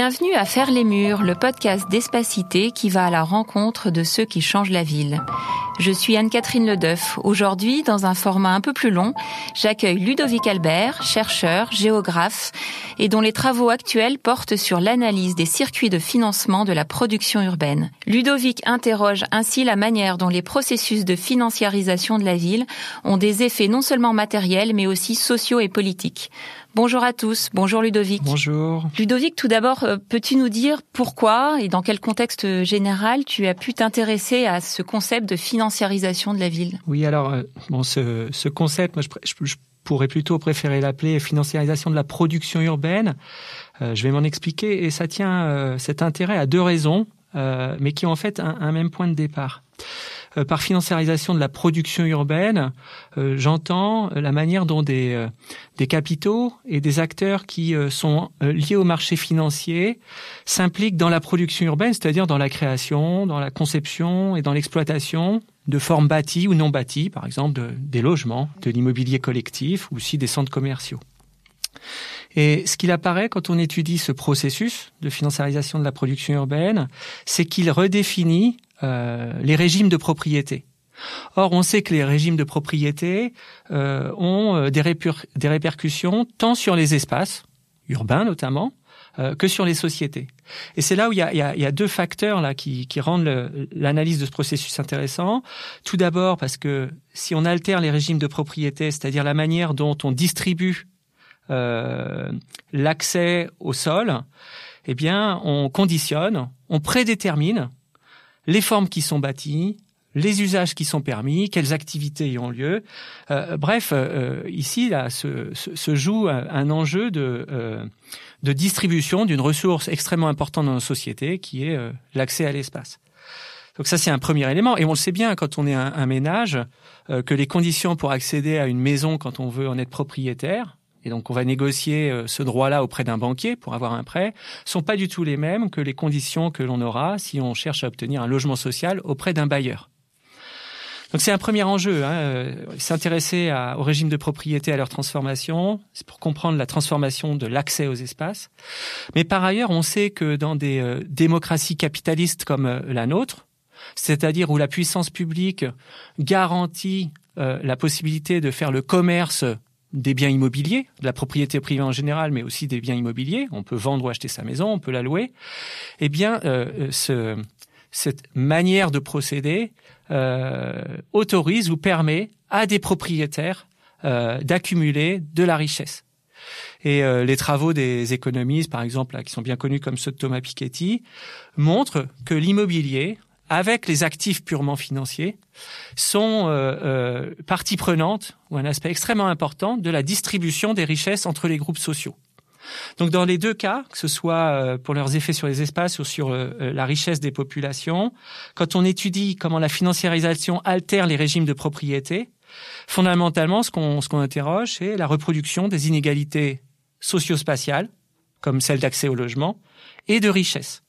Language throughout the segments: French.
Bienvenue à Faire les murs, le podcast d'Espacité qui va à la rencontre de ceux qui changent la ville. Je suis Anne-Catherine Ledeuf. Aujourd'hui, dans un format un peu plus long, j'accueille Ludovic Albert, chercheur, géographe, et dont les travaux actuels portent sur l'analyse des circuits de financement de la production urbaine. Ludovic interroge ainsi la manière dont les processus de financiarisation de la ville ont des effets non seulement matériels, mais aussi sociaux et politiques. Bonjour à tous. Bonjour Ludovic. Bonjour. Ludovic, tout d'abord, euh, peux-tu nous dire pourquoi et dans quel contexte général tu as pu t'intéresser à ce concept de financiarisation de la ville? Oui, alors, euh, bon, ce, ce concept, moi, je, je, pourrais plutôt préférer l'appeler financiarisation de la production urbaine. Euh, je vais m'en expliquer et ça tient cet intérêt à deux raisons, mais qui ont en fait un, un même point de départ. Euh, par financiarisation de la production urbaine, euh, j'entends la manière dont des, euh, capitaux et des acteurs qui sont liés au marché financier s'impliquent dans la production urbaine, c'est-à-dire dans la création, dans la conception et dans l'exploitation de formes bâties ou non bâties, par exemple de, des logements, de l'immobilier collectif ou aussi des centres commerciaux. Et ce qu'il apparaît quand on étudie ce processus de financiarisation de la production urbaine, c'est qu'il redéfinit euh, les régimes de propriété. Or, on sait que les régimes de propriété euh, ont euh, des, répercussions tant sur les espaces, urbains notamment, que sur les sociétés. Et c'est là où il y a, deux facteurs là qui, rendent l'analyse de ce processus intéressant. Tout d'abord parce que si on altère les régimes de propriété, c'est-à-dire la manière dont on distribue l'accès au sol, eh bien, on conditionne, on prédétermine les formes qui sont bâties, les usages qui sont permis, quelles activités y ont lieu. Euh, bref, euh, ici, là, se, joue un, enjeu de, euh, de distribution d'une ressource extrêmement importante dans nos sociétés, qui est euh, l'accès à l'espace. Donc ça, c'est un premier élément. Et on le sait bien quand on est un, un ménage, euh, que les conditions pour accéder à une maison quand on veut en être propriétaire, et donc on va négocier euh, ce droit-là auprès d'un banquier pour avoir un prêt, sont pas du tout les mêmes que les conditions que l'on aura si on cherche à obtenir un logement social auprès d'un bailleur. Donc c'est un premier enjeu, hein, euh, s'intéresser au régime de propriété, à leur transformation, c'est pour comprendre la transformation de l'accès aux espaces. Mais par ailleurs, on sait que dans des euh, démocraties capitalistes comme la nôtre, c'est-à-dire où la puissance publique garantit la possibilité de faire le commerce des biens immobiliers, de la propriété privée en général, mais aussi des biens immobiliers. On peut vendre ou acheter sa maison, on peut la louer. Eh bien, euh, ce, cette manière de procéder euh, autorise ou permet à des propriétaires euh, d'accumuler de la richesse. Et euh, les travaux des économistes, par exemple, là, qui sont bien connus comme ceux de Thomas Piketty, montrent que l'immobilier, avec les actifs purement financiers, sont euh, euh, partie prenante ou un aspect extrêmement important de la distribution des richesses entre les groupes sociaux. Donc dans les deux cas, que ce soit euh, pour leurs effets sur les espaces ou sur euh, la richesse des populations, quand on étudie comment la financiarisation altère les régimes de propriété, fondamentalement ce qu'on ce qu'on interroge, c'est la reproduction des inégalités socio-spatiales, comme celle d'accès au logement, et de richesse.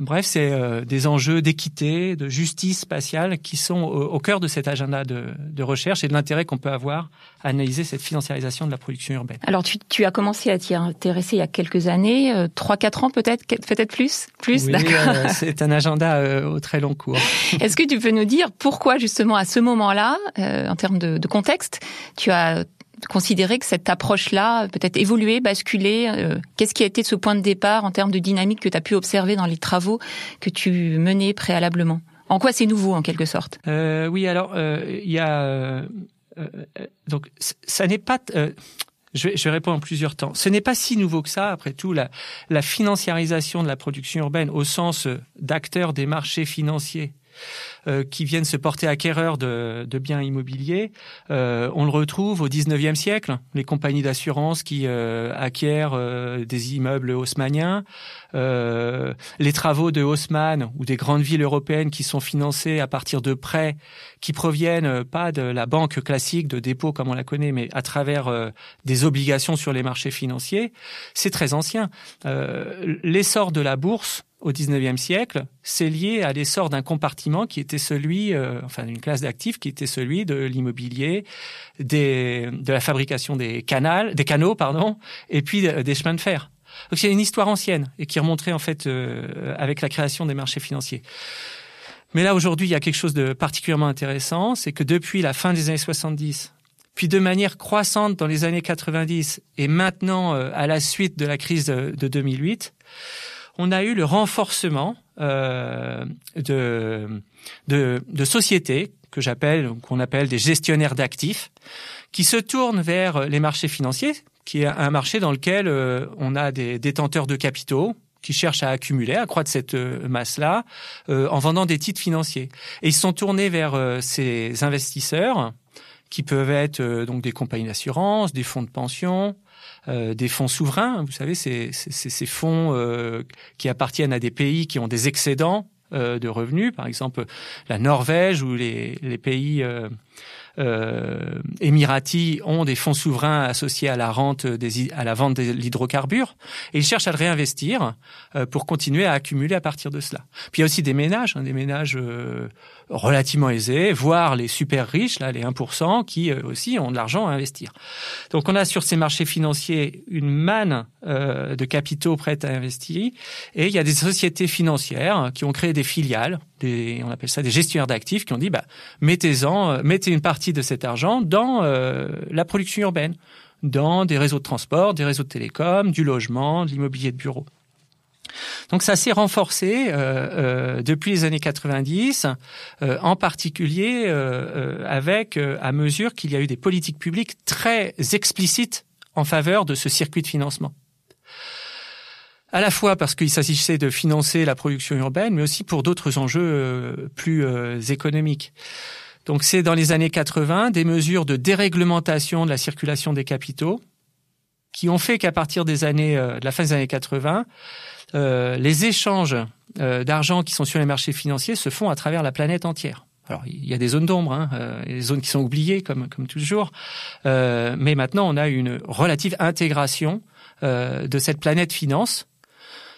Bref, c'est euh, des enjeux d'équité, de justice spatiale qui sont au, cœur de cet agenda de, de recherche et de l'intérêt qu'on peut avoir à analyser cette financiarisation de la production urbaine. Alors, tu, tu as commencé à t'y intéresser il y a quelques années, euh, trois, quatre ans peut-être, peut-être plus, plus. Oui, euh, c'est un agenda au très long cours. Est-ce que tu peux nous dire pourquoi justement à ce moment-là, en termes de, de contexte, tu as considérer que cette approche-là peut-être évolué, basculé euh, Qu'est-ce qui a été ce point de départ en termes de dynamique que tu as pu observer dans les travaux que tu menais préalablement? En quoi c'est nouveau en quelque sorte? Euh, Oui, alors euh, il y a euh, donc ça n'est pas je vais, je vais, répondre en plusieurs temps. Ce n'est pas si nouveau que ça, après tout, la, la financiarisation de la production urbaine au sens d'acteurs des marchés financiers euh, qui viennent se porter acquéreurs de, de biens immobiliers. Euh, on le retrouve au 19e siècle, les compagnies d'assurance qui euh, acquièrent euh, des immeubles haussmanniens, les travaux de Haussmann ou des grandes villes européennes qui sont financés à partir de prêts qui proviennent pas de la banque classique de dépôt comme on la connaît, mais à travers des obligations sur les marchés financiers. C'est très ancien. L'essor de la bourse au XIXe siècle, c'est lié à l'essor d'un compartiment qui était celui, euh, enfin d'une classe d'actifs qui était celui de l'immobilier, de la fabrication des canals, des canaux, pardon, et puis des chemins de fer. Donc c'est une histoire ancienne et qui remonterait en fait euh, avec la création des marchés financiers. Mais là aujourd'hui, il y a quelque chose de particulièrement intéressant, c'est que depuis la fin des années 70, puis de manière croissante dans les années 90 et maintenant euh, à la suite de la crise de 2008, on a eu le renforcement euh, de, de, de sociétés que j'appelle, qu'on appelle des gestionnaires d'actifs, qui se tournent vers les marchés financiers, qui est un marché dans lequel euh, on a des détenteurs de capitaux qui cherchent à accumuler, à croître cette euh, masse-là, euh, en vendant des titres financiers. Et ils sont tournés vers ces investisseurs qui peuvent être donc des compagnies d'assurance, des fonds de pension, des fonds souverains. Vous savez, c'est ces fonds qui appartiennent à des pays qui ont des excédents de revenus, par exemple la Norvège ou les, pays euh, Émiratis ont des fonds souverains associés à la rente des, à la vente de l'hydrocarbure et ils cherchent à le réinvestir euh, pour continuer à accumuler à partir de cela. Puis il y a aussi des ménages, hein, des ménages euh, relativement aisés, voire les super riches, là les 1%, qui euh, aussi ont de l'argent à investir. Donc on a sur ces marchés financiers une manne euh, de capitaux prêts à investir et il y a des sociétés financières qui ont créé des filiales, on appelle ça des gestionnaires d'actifs, qui ont dit bah, mettez-en, euh, mettez une partie de cet argent dans la production urbaine, dans des réseaux de transport, des réseaux de télécom, du logement, de l'immobilier de bureau. Donc ça s'est renforcé euh, euh, depuis les années 90, euh, en particulier avec à mesure qu'il y a eu des politiques publiques très explicites en faveur de ce circuit de financement à la fois parce qu'il s'agissait de financer la production urbaine, mais aussi pour d'autres enjeux plus économiques. Donc c'est dans les années 80 des mesures de déréglementation de la circulation des capitaux qui ont fait qu'à partir des années de la fin des années 80, euh, les échanges euh, d'argent qui sont sur les marchés financiers se font à travers la planète entière. Alors il y a des zones d'ombre, hein, euh, des zones qui sont oubliées comme comme toujours, mais maintenant on a une relative intégration de cette planète finance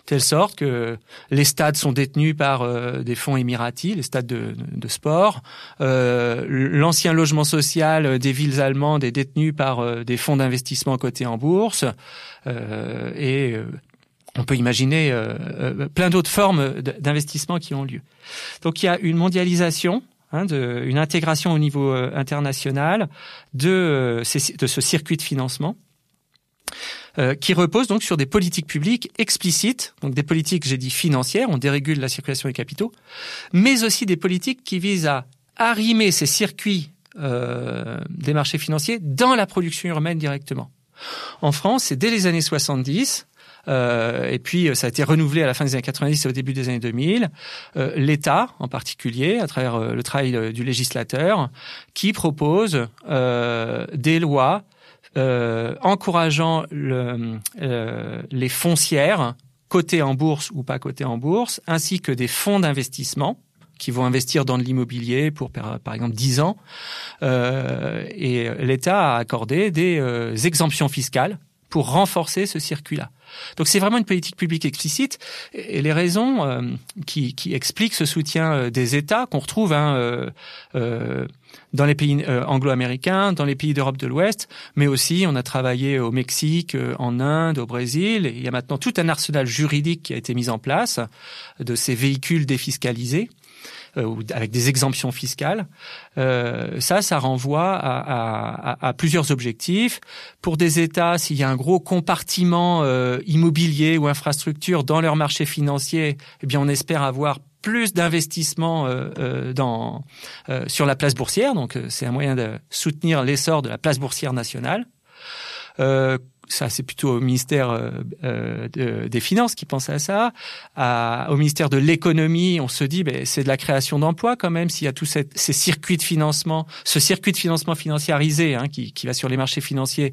telle sorte que les stades sont détenus par des fonds émiratis, les stades de, sport. Euh, L'ancien logement social des villes allemandes est détenu par des fonds d'investissement cotés en bourse. Euh, et on peut imaginer euh, euh, plein d'autres formes d'investissement qui ont lieu. Donc il y a une mondialisation, hein, une intégration au niveau euh, international de ce circuit de financement. Qui repose donc sur des politiques publiques explicites, donc des politiques, j'ai dit financières, on dérégule la circulation des capitaux, mais aussi des politiques qui visent à arrimer ces circuits euh, des marchés financiers dans la production urbaine directement. En France, c'est dès les années 70 euh, et puis euh, ça a été renouvelé à la fin des années 90 et au début des années 2000. Euh, L'État, en particulier, à travers le travail du législateur, qui propose des lois encourageant le, les foncières cotées en bourse ou pas cotées en bourse, ainsi que des fonds d'investissement qui vont investir dans de l'immobilier pour par exemple 10 ans. Euh, et l'État a accordé des exemptions fiscales pour renforcer ce circuit-là. Donc c'est vraiment une politique publique explicite et les raisons euh, qui, qui, expliquent ce soutien euh, des États qu'on retrouve hein, euh, euh dans les pays anglo-américains, dans les pays d'Europe de l'Ouest, mais aussi on a travaillé au Mexique, en Inde, au Brésil. Et il y a maintenant tout un arsenal juridique qui a été mis en place de ces véhicules défiscalisés euh, avec des exemptions fiscales. Euh, ça, ça renvoie à, à, à, plusieurs objectifs. Pour des États, s'il y a un gros compartiment euh, immobilier ou infrastructure dans leur marché financier, eh bien, on espère avoir plus d'investissements euh, euh dans sur la place boursière. Donc, c'est un moyen de soutenir l'essor de la place boursière nationale. Euh, ça c'est plutôt au ministère euh, euh, des Finances qui pense à ça. au ministère de l'économie, on se dit ben, c'est de la création d'emplois quand même s'il y a tous ces circuits de financement, ce circuit de financement financiarisé hein, qui, qui, va sur les marchés financiers.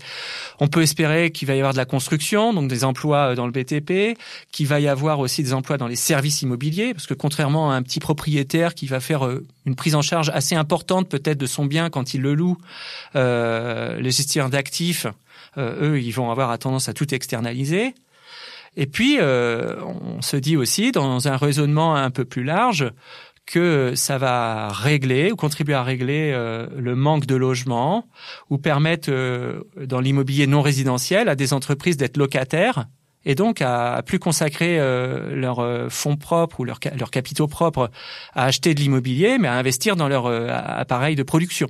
On peut espérer qu'il va y avoir de la construction, donc des emplois euh, dans le BTP, qu'il va y avoir aussi des emplois dans les services immobiliers, parce que contrairement à un petit propriétaire qui va faire une prise en charge assez importante peut-être de son bien quand il le loue, euh, les gestionnaires d'actifs euh, eux, ils vont avoir tendance à tout externaliser. Et puis, euh, on se dit aussi, dans un raisonnement un peu plus large, que ça va régler ou contribuer à régler euh, le manque de logement ou permettre dans l'immobilier non résidentiel à des entreprises d'être locataires et donc à, plus consacrer euh, leurs fonds propres ou leurs leur capitaux propres à acheter de l'immobilier, mais à investir dans leur appareil de production.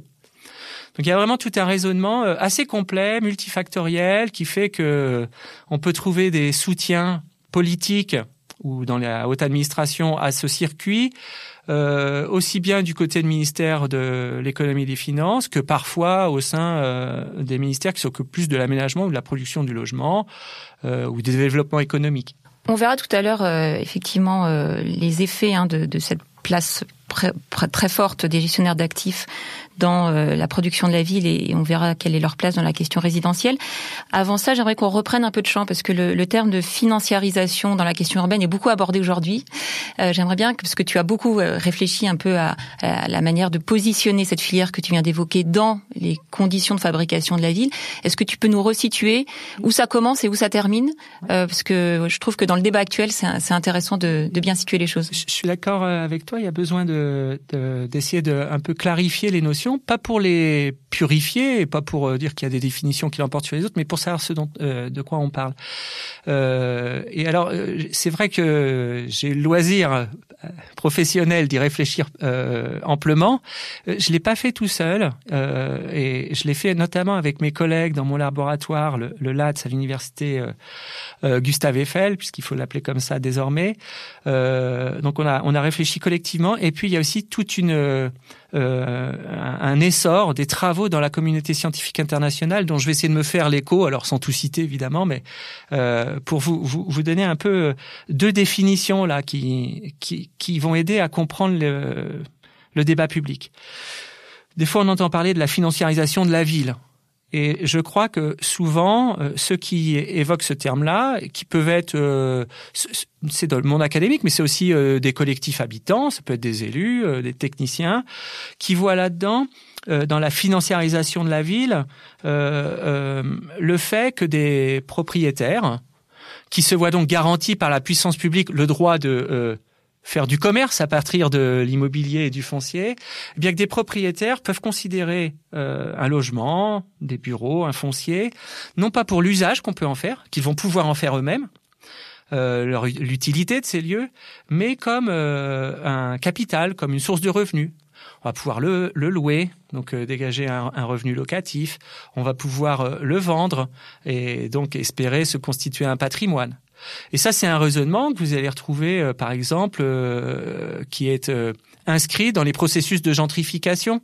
Donc il y a vraiment tout un raisonnement assez complet, multifactoriel, qui fait que on peut trouver des soutiens politiques ou dans la haute administration à ce circuit, euh, aussi bien du côté du ministère de l'économie et des finances que parfois au sein euh, des ministères qui s'occupent plus de l'aménagement ou de la production du logement euh, ou des développements économiques. On verra tout à l'heure effectivement les effets hein, de, cette place très forte des gestionnaires d'actifs dans euh, la production de la ville et on verra quelle est leur place dans la question résidentielle. Avant ça, j'aimerais qu'on reprenne un peu de champ parce que le, le, terme de financiarisation dans la question urbaine est beaucoup abordé aujourd'hui. Euh, j'aimerais bien, parce que tu as beaucoup euh, réfléchi un peu à, à, la manière de positionner cette filière que tu viens d'évoquer dans les conditions de fabrication de la ville. Est-ce que tu peux nous resituer où ça commence et où ça termine? Parce que je trouve que dans le débat actuel, c'est intéressant de, de, bien situer les choses. Je suis d'accord avec toi. Il y a besoin de d'essayer de, de un peu clarifier les notions pas pour les purifier, et pas pour euh, dire qu'il y a des définitions qui l'emportent sur les autres, mais pour savoir ce dont, euh, de quoi on parle. Euh, et alors, euh, c'est vrai que j'ai le loisir professionnel d'y réfléchir amplement. Je l'ai pas fait tout seul, et je l'ai fait notamment avec mes collègues dans mon laboratoire, le, le LATS à l'université Gustave Eiffel, puisqu'il faut l'appeler comme ça désormais. donc on a on a réfléchi collectivement, et puis il y a aussi toute une euh, un, essor des travaux dans la communauté scientifique internationale dont je vais essayer de me faire l'écho, alors sans tout citer évidemment, mais euh, pour vous, vous, vous, donner un peu deux définitions là qui, qui, qui vont aider à comprendre le, le débat public. Des fois, on entend parler de la financiarisation de la ville. Et je crois que souvent, euh, ceux qui évoquent ce terme-là, qui peuvent être, euh, c'est dans le monde académique, mais c'est aussi euh, des collectifs habitants, ça peut être des élus, des techniciens, qui voient là-dedans, dans la financiarisation de la ville, le fait que des propriétaires, qui se voient donc garantis par la puissance publique le droit de faire du commerce à partir de l'immobilier et du foncier, eh bien que des propriétaires peuvent considérer euh, un logement, des bureaux, un foncier, non pas pour l'usage qu'on peut en faire, qu'ils vont pouvoir en faire eux-mêmes, euh, l'utilité de ces lieux, mais comme euh, un capital, comme une source de revenus. On va pouvoir le, le louer, donc dégager un, revenu locatif. On va pouvoir le vendre et donc espérer se constituer un patrimoine. Et ça, c'est un raisonnement que vous allez retrouver, euh, par exemple, euh, qui est euh, inscrit dans les processus de gentrification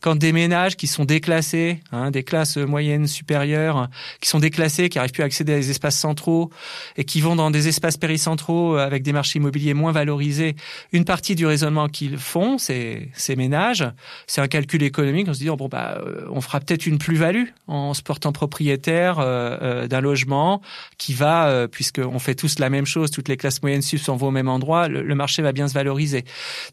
quand des ménages qui sont déclassés, hein, des classes moyennes supérieures, qui sont déclassés, qui n'arrivent plus à accéder à des espaces centraux et qui vont dans des espaces péricentraux avec des marchés immobiliers moins valorisés, une partie du raisonnement qu'ils font, ces, ces ménages, c'est un calcul économique. On se dit bon bah euh, on fera peut-être une plus-value en se portant propriétaire euh, euh, d'un logement qui va, euh, puisqu'on fait tous la même chose, toutes les classes moyennes sup s'en vont au même endroit, le, le, marché va bien se valoriser.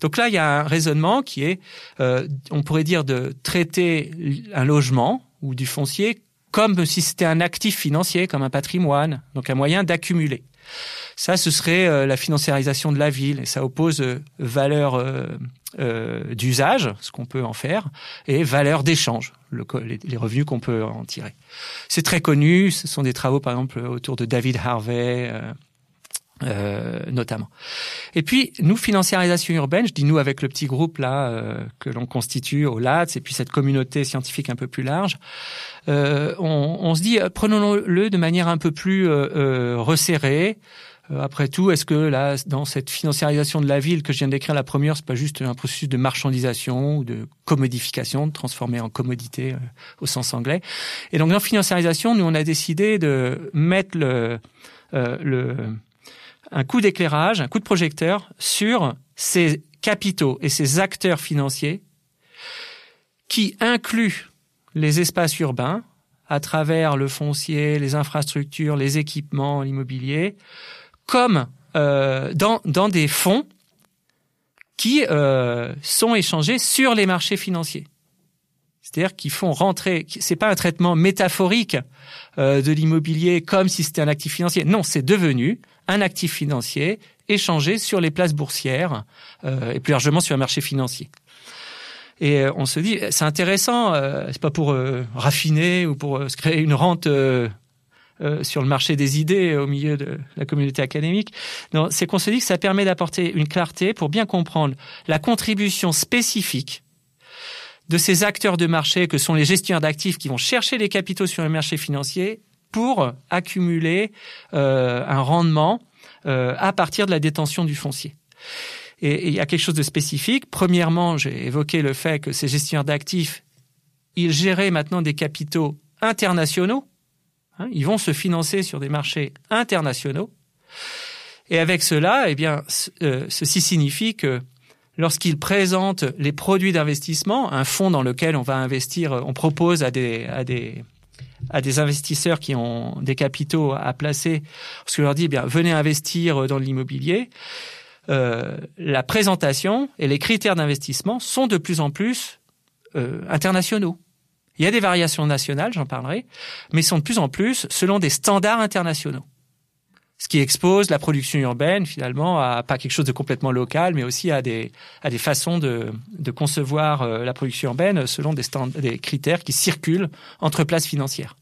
Donc là il y a un raisonnement qui est, on pourrait dire de traiter un logement ou du foncier comme si c'était un actif financier, comme un patrimoine, donc un moyen d'accumuler. Ça, ce serait euh, la financiarisation de la ville, et ça oppose euh, valeur euh, d'usage, ce qu'on peut en faire, et valeur d'échange, le, les, les, revenus qu'on peut en tirer. C'est très connu, ce sont des travaux, par exemple, autour de David Harvey, euh, euh, notamment. Et puis nous financiarisation urbaine, je dis nous avec le petit groupe là euh, que l'on constitue au LATS et puis cette communauté scientifique un peu plus large, euh, on, on, se dit prenons-le de manière un peu plus euh, euh, resserrée. Après tout, est-ce que là, dans cette financiarisation de la ville que je viens d'écrire, la première, c'est pas juste un processus de marchandisation ou de commodification, de transformer en commodité au sens anglais? Et donc dans financiarisation, nous on a décidé de mettre le, le un coup d'éclairage, un coup de projecteur sur ces capitaux et ces acteurs financiers qui incluent les espaces urbains à travers le foncier, les infrastructures, les équipements, l'immobilier, comme euh, dans, dans des fonds qui euh, sont échangés sur les marchés financiers. C'est-à-dire qu'ils font rentrer, c'est pas un traitement métaphorique euh, de l'immobilier comme si c'était un actif financier. Non, c'est devenu un actif financier échangé sur les places boursières euh, et plus largement sur le marché financier. Et euh, on se dit, c'est intéressant, euh, c'est pas pour raffiner ou pour se créer une rente sur le marché des idées au milieu de la communauté académique. C'est qu'on se dit que ça permet d'apporter une clarté pour bien comprendre la contribution spécifique de ces acteurs de marché que sont les gestionnaires d'actifs qui vont chercher les capitaux sur le marché financier pour accumuler euh, un rendement euh, à partir de la détention du foncier. Et il y a quelque chose de spécifique. Premièrement, j'ai évoqué le fait que ces gestionnaires d'actifs, ils géraient maintenant des capitaux internationaux. Hein, ils vont se financer sur des marchés internationaux. Et avec cela, eh bien, euh, ceci signifie que lorsqu'ils présentent les produits d'investissement, un fonds dans lequel on va investir, on propose à des, à des, à des investisseurs qui ont des capitaux à placer, parce que leur dit, eh bien, venez investir dans l'immobilier. Euh, la présentation et les critères d'investissement sont de plus en plus euh, internationaux. Il y a des variations nationales, j'en parlerai, mais sont de plus en plus selon des standards internationaux ce qui expose la production urbaine finalement à pas quelque chose de complètement local, mais aussi à des à des façons de, de concevoir euh, la production urbaine selon des, des critères qui circulent entre places financières.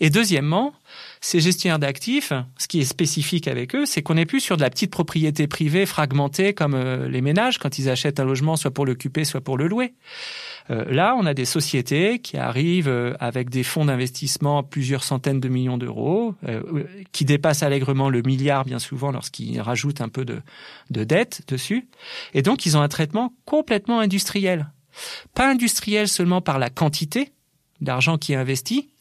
Et deuxièmement, ces gestionnaires d'actifs, ce qui est spécifique avec eux, c'est qu'on n'est plus sur de la petite propriété privée fragmentée comme euh, les ménages quand ils achètent un logement, soit pour l'occuper, soit pour le louer. Euh, là, on a des sociétés qui arrivent euh, avec des fonds d'investissement plusieurs centaines de millions d'euros, qui dépassent allègrement le milliard bien souvent lorsqu'ils rajoutent un peu de, de dette dessus. Et donc, ils ont un traitement complètement industriel. Pas industriel seulement par la quantité d'argent qui est investi,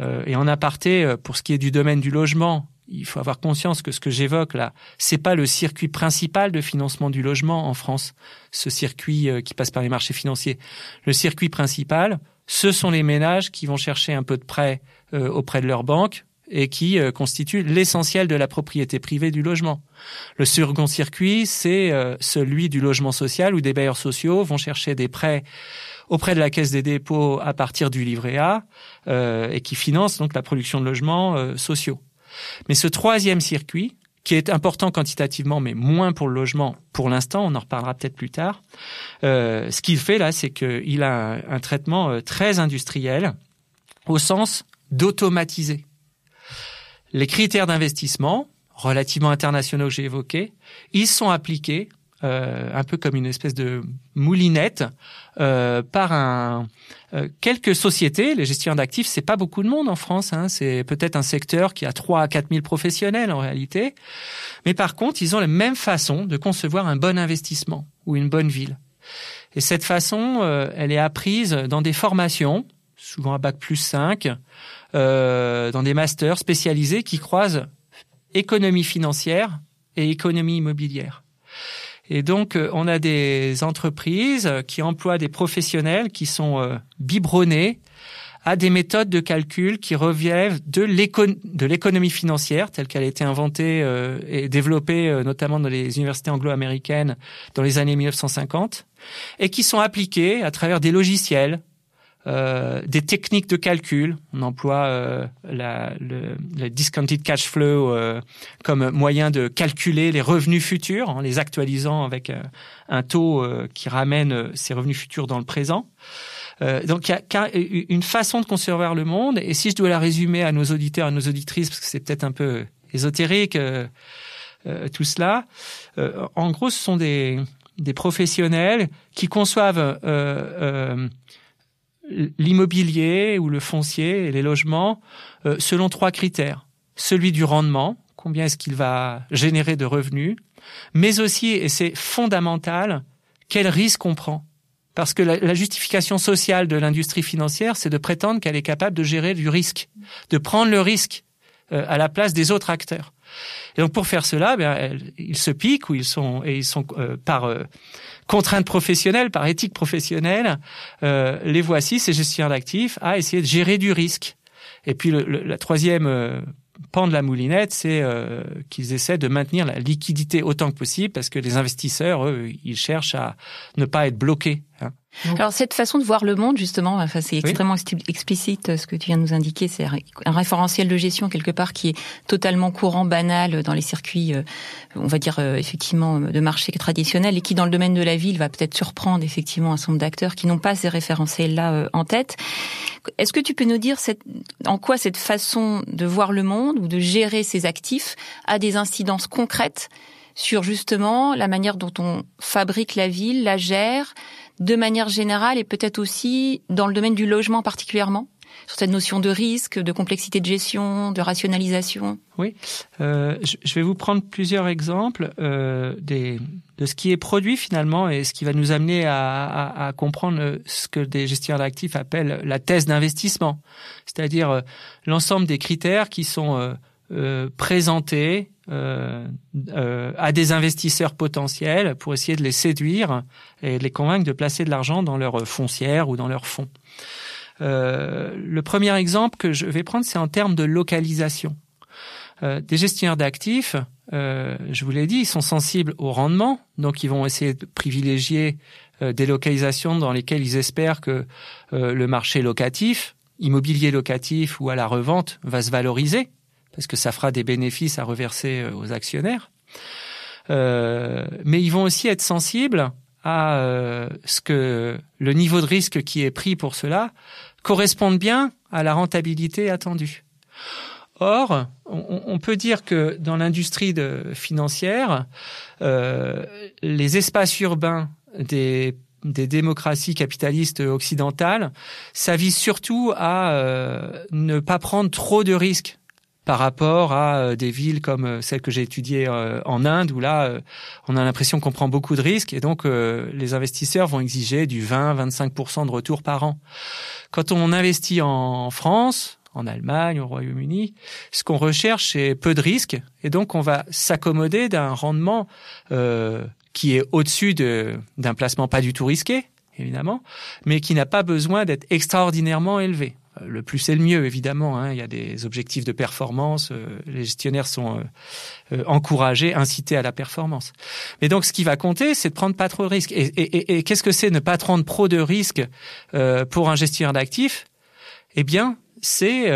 euh, et en aparté, euh, pour ce qui est du domaine du logement, il faut avoir conscience que ce que j'évoque là, c'est pas le circuit principal de financement du logement en France, ce circuit euh, qui passe par les marchés financiers. Le circuit principal, ce sont les ménages qui vont chercher un peu de prêt auprès de leur banque et qui constituent l'essentiel de la propriété privée du logement. Le second circuit, c'est celui du logement social où des bailleurs sociaux vont chercher des prêts auprès de la Caisse des dépôts à partir du livret A euh, et qui finance donc la production de logements euh, sociaux. Mais ce troisième circuit, qui est important quantitativement, mais moins pour le logement pour l'instant, on en reparlera peut-être plus tard. Euh, ce qu'il fait là, c'est qu'il a un, un traitement euh, très industriel au sens d'automatiser. Les critères d'investissement, relativement internationaux que j'ai évoqués, ils sont appliqués euh, un peu comme une espèce de moulinette euh, par un euh, quelques sociétés. Les gestionnaires d'actifs, c'est pas beaucoup de monde en France. Hein, c'est peut-être un secteur qui a 3 à 4 000 professionnels en réalité. Mais par contre, ils ont la même façon de concevoir un bon investissement ou une bonne ville. Et cette façon, euh, elle est apprise dans des formations, souvent à bac plus 5, dans des masters spécialisés qui croisent économie financière et économie immobilière. Et donc, euh, on a des entreprises qui emploient des professionnels qui sont euh, biberonnés à des méthodes de calcul qui reviennent de l'économie financière telle qu'elle a été inventée euh, et développée notamment dans les universités anglo-américaines dans les années 1950 et qui sont appliquées à travers des logiciels euh, des techniques de calcul. On emploie euh, la, le, le, discounted cash flow euh, comme moyen de calculer les revenus futurs en les actualisant avec un taux qui ramène ces revenus futurs dans le présent. donc il y a une façon de concevoir le monde. Et si je dois la résumer à nos auditeurs, à nos auditrices, parce que c'est peut-être un peu ésotérique tout cela, en gros, ce sont des, des professionnels qui conçoivent l'immobilier ou le foncier et les logements euh, selon trois critères. Celui du rendement, combien est-ce qu'il va générer de revenus, mais aussi, et c'est fondamental, quel risque on prend. Parce que la, justification sociale de l'industrie financière, c'est de prétendre qu'elle est capable de gérer du risque, de prendre le risque euh, à la place des autres acteurs. Et donc pour faire cela, bien, ils se piquent ou ils sont et ils sont euh, par contraintes professionnelles, par éthique professionnelle, euh, les voici, ces gestionnaires d'actifs, à essayer de gérer du risque. Et puis le, la troisième euh, pan de la moulinette, c'est euh, qu'ils essaient de maintenir la liquidité autant que possible, parce que les investisseurs, eux, ils cherchent à ne pas être bloqués. Hein. Alors cette façon de voir le monde, justement, enfin, c'est extrêmement explicite ce que tu viens de nous indiquer. C'est un référentiel de gestion quelque part qui est totalement courant, banal dans les circuits, euh, on va dire euh, effectivement de marché traditionnel, et qui dans le domaine de la ville va peut-être surprendre effectivement un certain nombre d'acteurs qui n'ont pas ces référentiels-là euh, en tête. Est-ce que tu peux nous dire cette, en quoi cette façon de voir le monde ou de gérer ses actifs a des incidences concrètes sur justement la manière dont on fabrique la ville, la gère, de manière générale et peut-être aussi dans le domaine du logement particulièrement sur cette notion de risque, de complexité de gestion, de rationalisation. Oui, euh, je vais vous prendre plusieurs exemples euh, des, de ce qui est produit finalement et ce qui va nous amener à, à, à comprendre ce que des gestionnaires d'actifs appellent la thèse d'investissement, c'est-à-dire euh, l'ensemble des critères qui sont euh, euh, présentés euh, euh, à des investisseurs potentiels pour essayer de les séduire et de les convaincre de placer de l'argent dans leur foncière ou dans leur fonds. Euh, le premier exemple que je vais prendre, c'est en termes de localisation. Euh, des gestionnaires d'actifs, euh, je vous l'ai dit, ils sont sensibles au rendement, donc ils vont essayer de privilégier des localisations dans lesquelles ils espèrent que le marché locatif, immobilier locatif ou à la revente va se valoriser parce que ça fera des bénéfices à reverser euh, aux actionnaires. Euh, mais ils vont aussi être sensibles à euh, ce que le niveau de risque qui est pris pour cela corresponde bien à la rentabilité attendue. Or, on, peut dire que dans l'industrie financière, euh, les espaces urbains des, des démocraties capitalistes occidentales, ça vise surtout à euh, ne pas prendre trop de risques par rapport à euh, des villes comme euh, celle que j'ai étudiée euh, en Inde, où là, on a l'impression qu'on prend beaucoup de risques et donc les investisseurs vont exiger du 20-25% de retour par an. Quand on investit en France, en Allemagne, au Royaume-Uni, ce qu'on recherche, c'est peu de risques et donc on va s'accommoder d'un rendement qui est au-dessus d'un placement pas du tout risqué, évidemment, mais qui n'a pas besoin d'être extraordinairement élevé le plus c'est le mieux, évidemment. Hein. Il y a des objectifs de performance. Euh, les gestionnaires sont euh, euh, encouragés, incités à la performance. Mais donc, ce qui va compter, c'est de prendre pas trop de risques. Et, qu'est-ce que c'est ne pas prendre trop de risques pour un gestionnaire d'actifs? Eh bien, c'est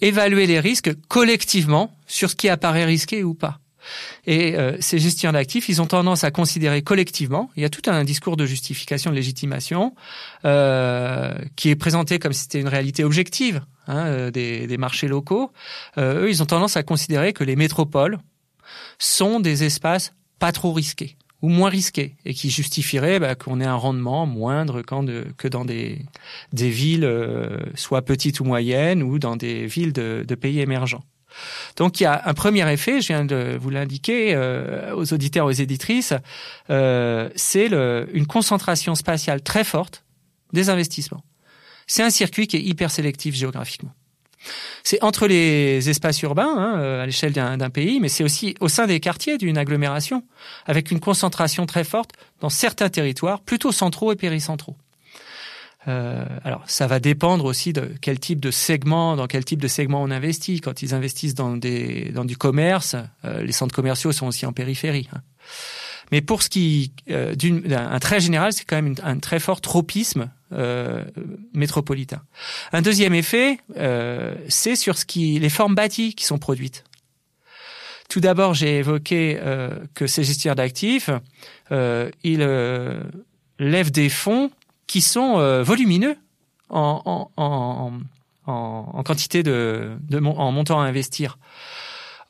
évaluer les risques collectivement sur ce qui apparaît risqué ou pas. Et euh, ces gestionnaires d'actifs, ils ont tendance à considérer collectivement, il y a tout un discours de justification, de légitimation, euh, qui est présenté comme si c'était une réalité objective hein, euh, des, marchés locaux. Eux, ils ont tendance à considérer que les métropoles sont des espaces pas trop risqués ou moins risqués et qui justifieraient bah, qu'on ait un rendement moindre que dans des, villes soit petites ou moyennes ou dans des villes de pays émergents. Donc il y a un premier effet, je viens de vous l'indiquer euh, aux auditeurs, aux éditrices, euh, c'est une concentration spatiale très forte des investissements. C'est un circuit qui est hyper sélectif géographiquement. C'est entre les espaces urbains, hein, euh, à l'échelle d'un pays, mais c'est aussi au sein des quartiers d'une agglomération, avec une concentration très forte dans certains territoires, plutôt centraux et péricentraux. Euh, alors, ça va dépendre aussi de quel type de segment, dans quel type de segment on investit. Quand ils investissent dans des dans du commerce, euh, les centres commerciaux sont aussi en périphérie. Hein. Mais pour ce qui euh, d'un très général, c'est quand même un très fort tropisme euh, métropolitain. Un deuxième effet, euh, c'est sur ce qui les formes bâties qui sont produites. Tout d'abord, j'ai évoqué que ces gestionnaires d'actifs, ils lèvent des fonds qui sont euh, volumineux en, quantité de, de montant à investir.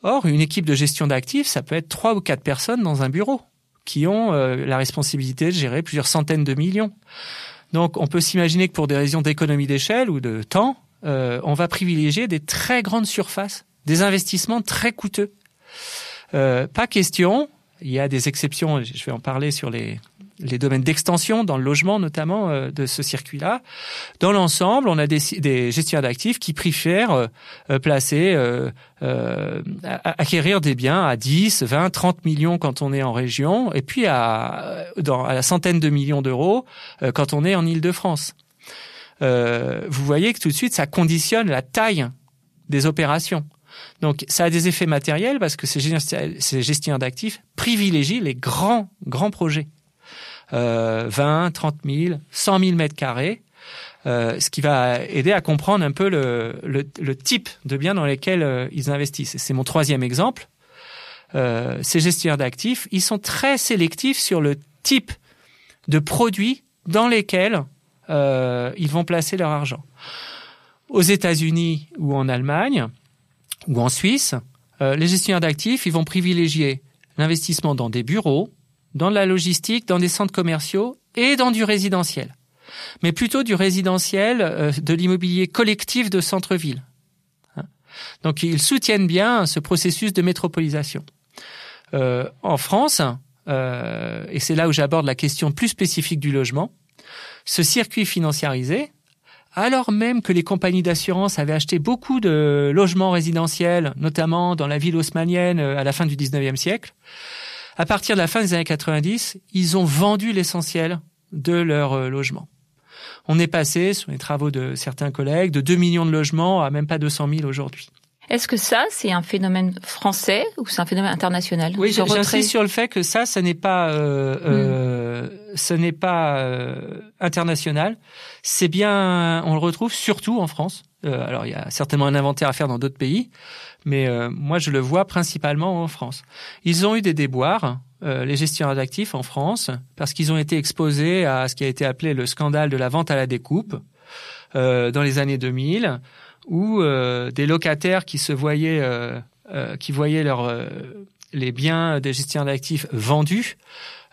Or, une équipe de gestion d'actifs, ça peut être trois ou quatre personnes dans un bureau qui ont euh, la responsabilité de gérer plusieurs centaines de millions. Donc, on peut s'imaginer que pour des raisons d'économie d'échelle ou de temps, euh, on va privilégier des très grandes surfaces, des investissements très coûteux. Pas question, il y a des exceptions, je vais en parler sur les, les domaines d'extension dans le logement notamment euh, de ce circuit-là. Dans l'ensemble, on a des, gestionnaires d'actifs qui préfèrent euh, euh, placer, acquérir des biens à 10, 20, 30 millions quand on est en région, et puis à, dans, à la centaine de millions d'euros quand on est en Île-de-France. vous voyez que tout de suite, ça conditionne la taille des opérations. Donc ça a des effets matériels parce que ces gestionnaires d'actifs privilégient les grands, grands projets. Euh, 20, 30 000, 100 000 mètres carrés, euh, ce qui va aider à comprendre un peu le, le, le type de biens dans lesquels euh, ils investissent. C'est mon troisième exemple. Euh, ces gestionnaires d'actifs, ils sont très sélectifs sur le type de produits dans lesquels euh, ils vont placer leur argent. Aux États-Unis ou en Allemagne ou en Suisse, euh, les gestionnaires d'actifs, ils vont privilégier l'investissement dans des bureaux, dans la logistique, dans des centres commerciaux et dans du résidentiel. Mais plutôt du résidentiel, euh, de l'immobilier collectif de centre-ville. Hein. Donc ils soutiennent bien ce processus de métropolisation. Euh, en France, euh, et c'est là où j'aborde la question plus spécifique du logement, ce circuit financiarisé, alors même que les compagnies d'assurance avaient acheté beaucoup de logements résidentiels, notamment dans la ville haussmanienne à la fin du 19e siècle, à partir de la fin des années 90, ils ont vendu l'essentiel de leur euh, logement. On est passé, sur les travaux de certains collègues, de 2 millions de logements à même pas 200 000 aujourd'hui. Est-ce que ça, c'est un phénomène français ou c'est un phénomène international? Oui, j'insiste sur le fait que ça, ce n'est pas, euh, euh, ce n'est pas euh, international. C'est bien, on le retrouve surtout en France. Euh, alors, il y a certainement un inventaire à faire dans d'autres pays, mais euh, moi, je le vois principalement en France. Ils ont eu des déboires, euh, les gestionnaires d'actifs en France, parce qu'ils ont été exposés à ce qui a été appelé le scandale de la vente à la découpe dans les années 2000 où euh, des locataires qui se voyaient, euh, euh, qui voyaient leur, les biens des gestionnaires d'actifs vendus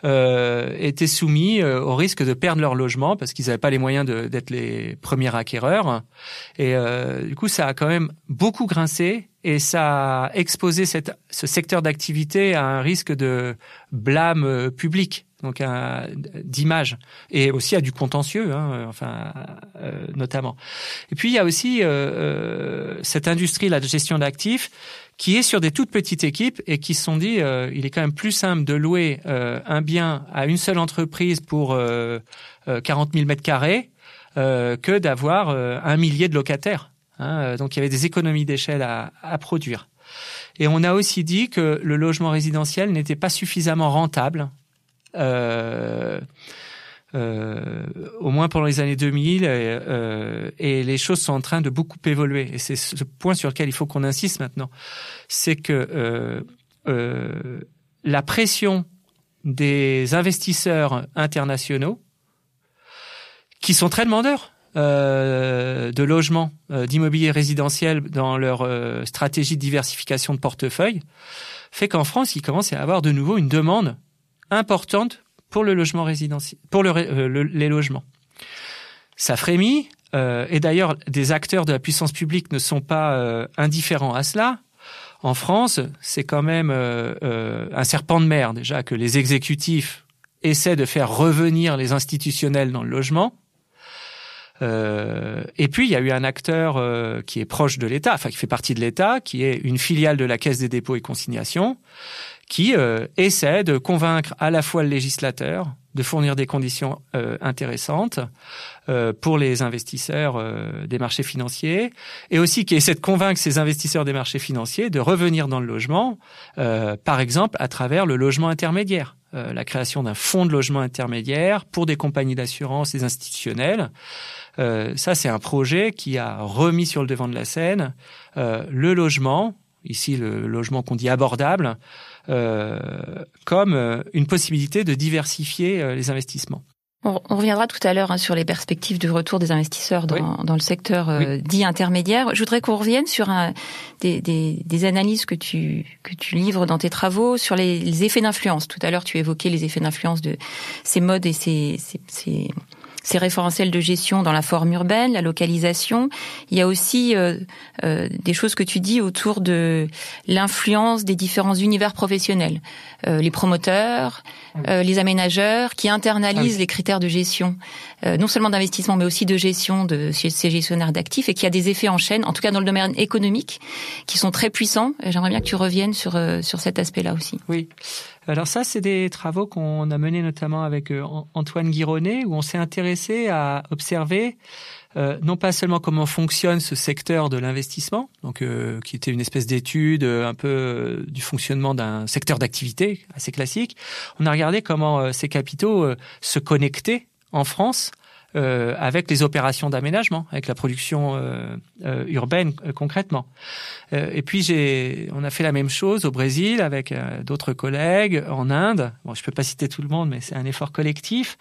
étaient soumis au risque de perdre leur logement parce qu'ils n'avaient pas les moyens d'être les premiers acquéreurs. Et du coup, ça a quand même beaucoup grincé et ça a exposé cette, ce secteur d'activité à un risque de blâme public donc d'image et aussi à du contentieux, hein, enfin euh, notamment. Et puis il y a aussi euh, euh, cette industrie la gestion d'actifs qui est sur des toutes petites équipes et qui se sont dit il est quand même plus simple de louer un bien à une seule entreprise pour 40 000 mètres carrés que d'avoir un millier de locataires. Hein, donc il y avait des économies d'échelle à, à produire. Et on a aussi dit que le logement résidentiel n'était pas suffisamment rentable euh, euh, au moins pendant les années 2000, euh, et les choses sont en train de beaucoup évoluer. Et c'est ce point sur lequel il faut qu'on insiste maintenant, c'est que la pression des investisseurs internationaux, qui sont très demandeurs de logements, d'immobilier résidentiel dans leur stratégie de diversification de portefeuille, fait qu'en France, il commence à avoir de nouveau une demande importante pour le logement résidentiel, pour le, euh, les logements. Ça frémit, euh, et d'ailleurs, des acteurs de la puissance publique ne sont pas euh, indifférents à cela. En France, c'est quand même un serpent de mer déjà que les exécutifs essaient de faire revenir les institutionnels dans le logement. et puis il y a eu un acteur qui est proche de l'État, enfin qui fait partie de l'État, qui est une filiale de la Caisse des dépôts et consignations, qui euh, essaie de convaincre à la fois le législateur de fournir des conditions euh, intéressantes euh, pour les investisseurs euh, des marchés financiers et aussi qui essaie de convaincre ces investisseurs des marchés financiers de revenir dans le logement, euh, par exemple à travers le logement intermédiaire, la création d'un fonds de logement intermédiaire pour des compagnies d'assurance, des institutionnels. ça, c'est un projet qui a remis sur le devant de la scène le logement, ici le logement qu'on dit abordable, euh, comme euh, une possibilité de diversifier euh, les investissements. On, reviendra tout à l'heure hein, sur les perspectives du retour des investisseurs dans, dans le secteur dit intermédiaire. Je voudrais qu'on revienne sur un, des, des, des, analyses que tu, que tu livres dans tes travaux sur les, les effets d'influence. Tout à l'heure, tu évoquais les effets d'influence de ces modes et ces, ces, ces ces référentiels de gestion dans la forme urbaine, la localisation. Il y a aussi euh, euh, des choses que tu dis autour de l'influence des différents univers professionnels, euh, les promoteurs, les aménageurs, qui internalisent ah les critères de gestion, non seulement d'investissement mais aussi de gestion de ces gestionnaires d'actifs, et qui a des effets en chaîne, en tout cas dans le domaine économique, qui sont très puissants. J'aimerais bien que tu reviennes sur sur cet aspect-là aussi. Oui. Alors ça, c'est des travaux qu'on a menés notamment avec Antoine Guironnet, où on s'est intéressé à observer euh, non pas seulement comment fonctionne ce secteur de l'investissement, donc euh, qui était une espèce d'étude euh, un peu du fonctionnement d'un secteur d'activité assez classique. On a regardé comment ces capitaux se connectaient en France euh, avec les opérations d'aménagement, avec la production euh, euh, urbaine concrètement. et puis j'ai, on a fait la même chose au Brésil avec d'autres collègues en Inde. Bon, je peux pas citer tout le monde, mais c'est un effort collectif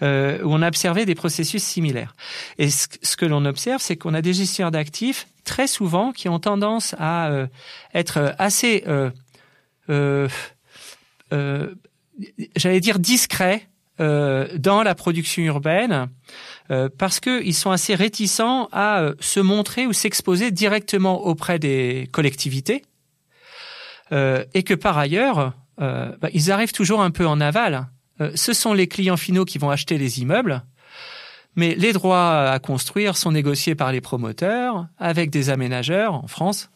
où on a observé des processus similaires. Et ce, ce que l'on observe, c'est qu'on a des gestionnaires d'actifs très souvent qui ont tendance à être assez, j'allais dire discrets euh, dans la production urbaine euh, parce qu'ils sont assez réticents à euh, se montrer ou s'exposer directement auprès des collectivités et que par ailleurs, bah, ils arrivent toujours un peu en aval. ce sont les clients finaux qui vont acheter les immeubles, mais les droits à construire sont négociés par les promoteurs avec des aménageurs en France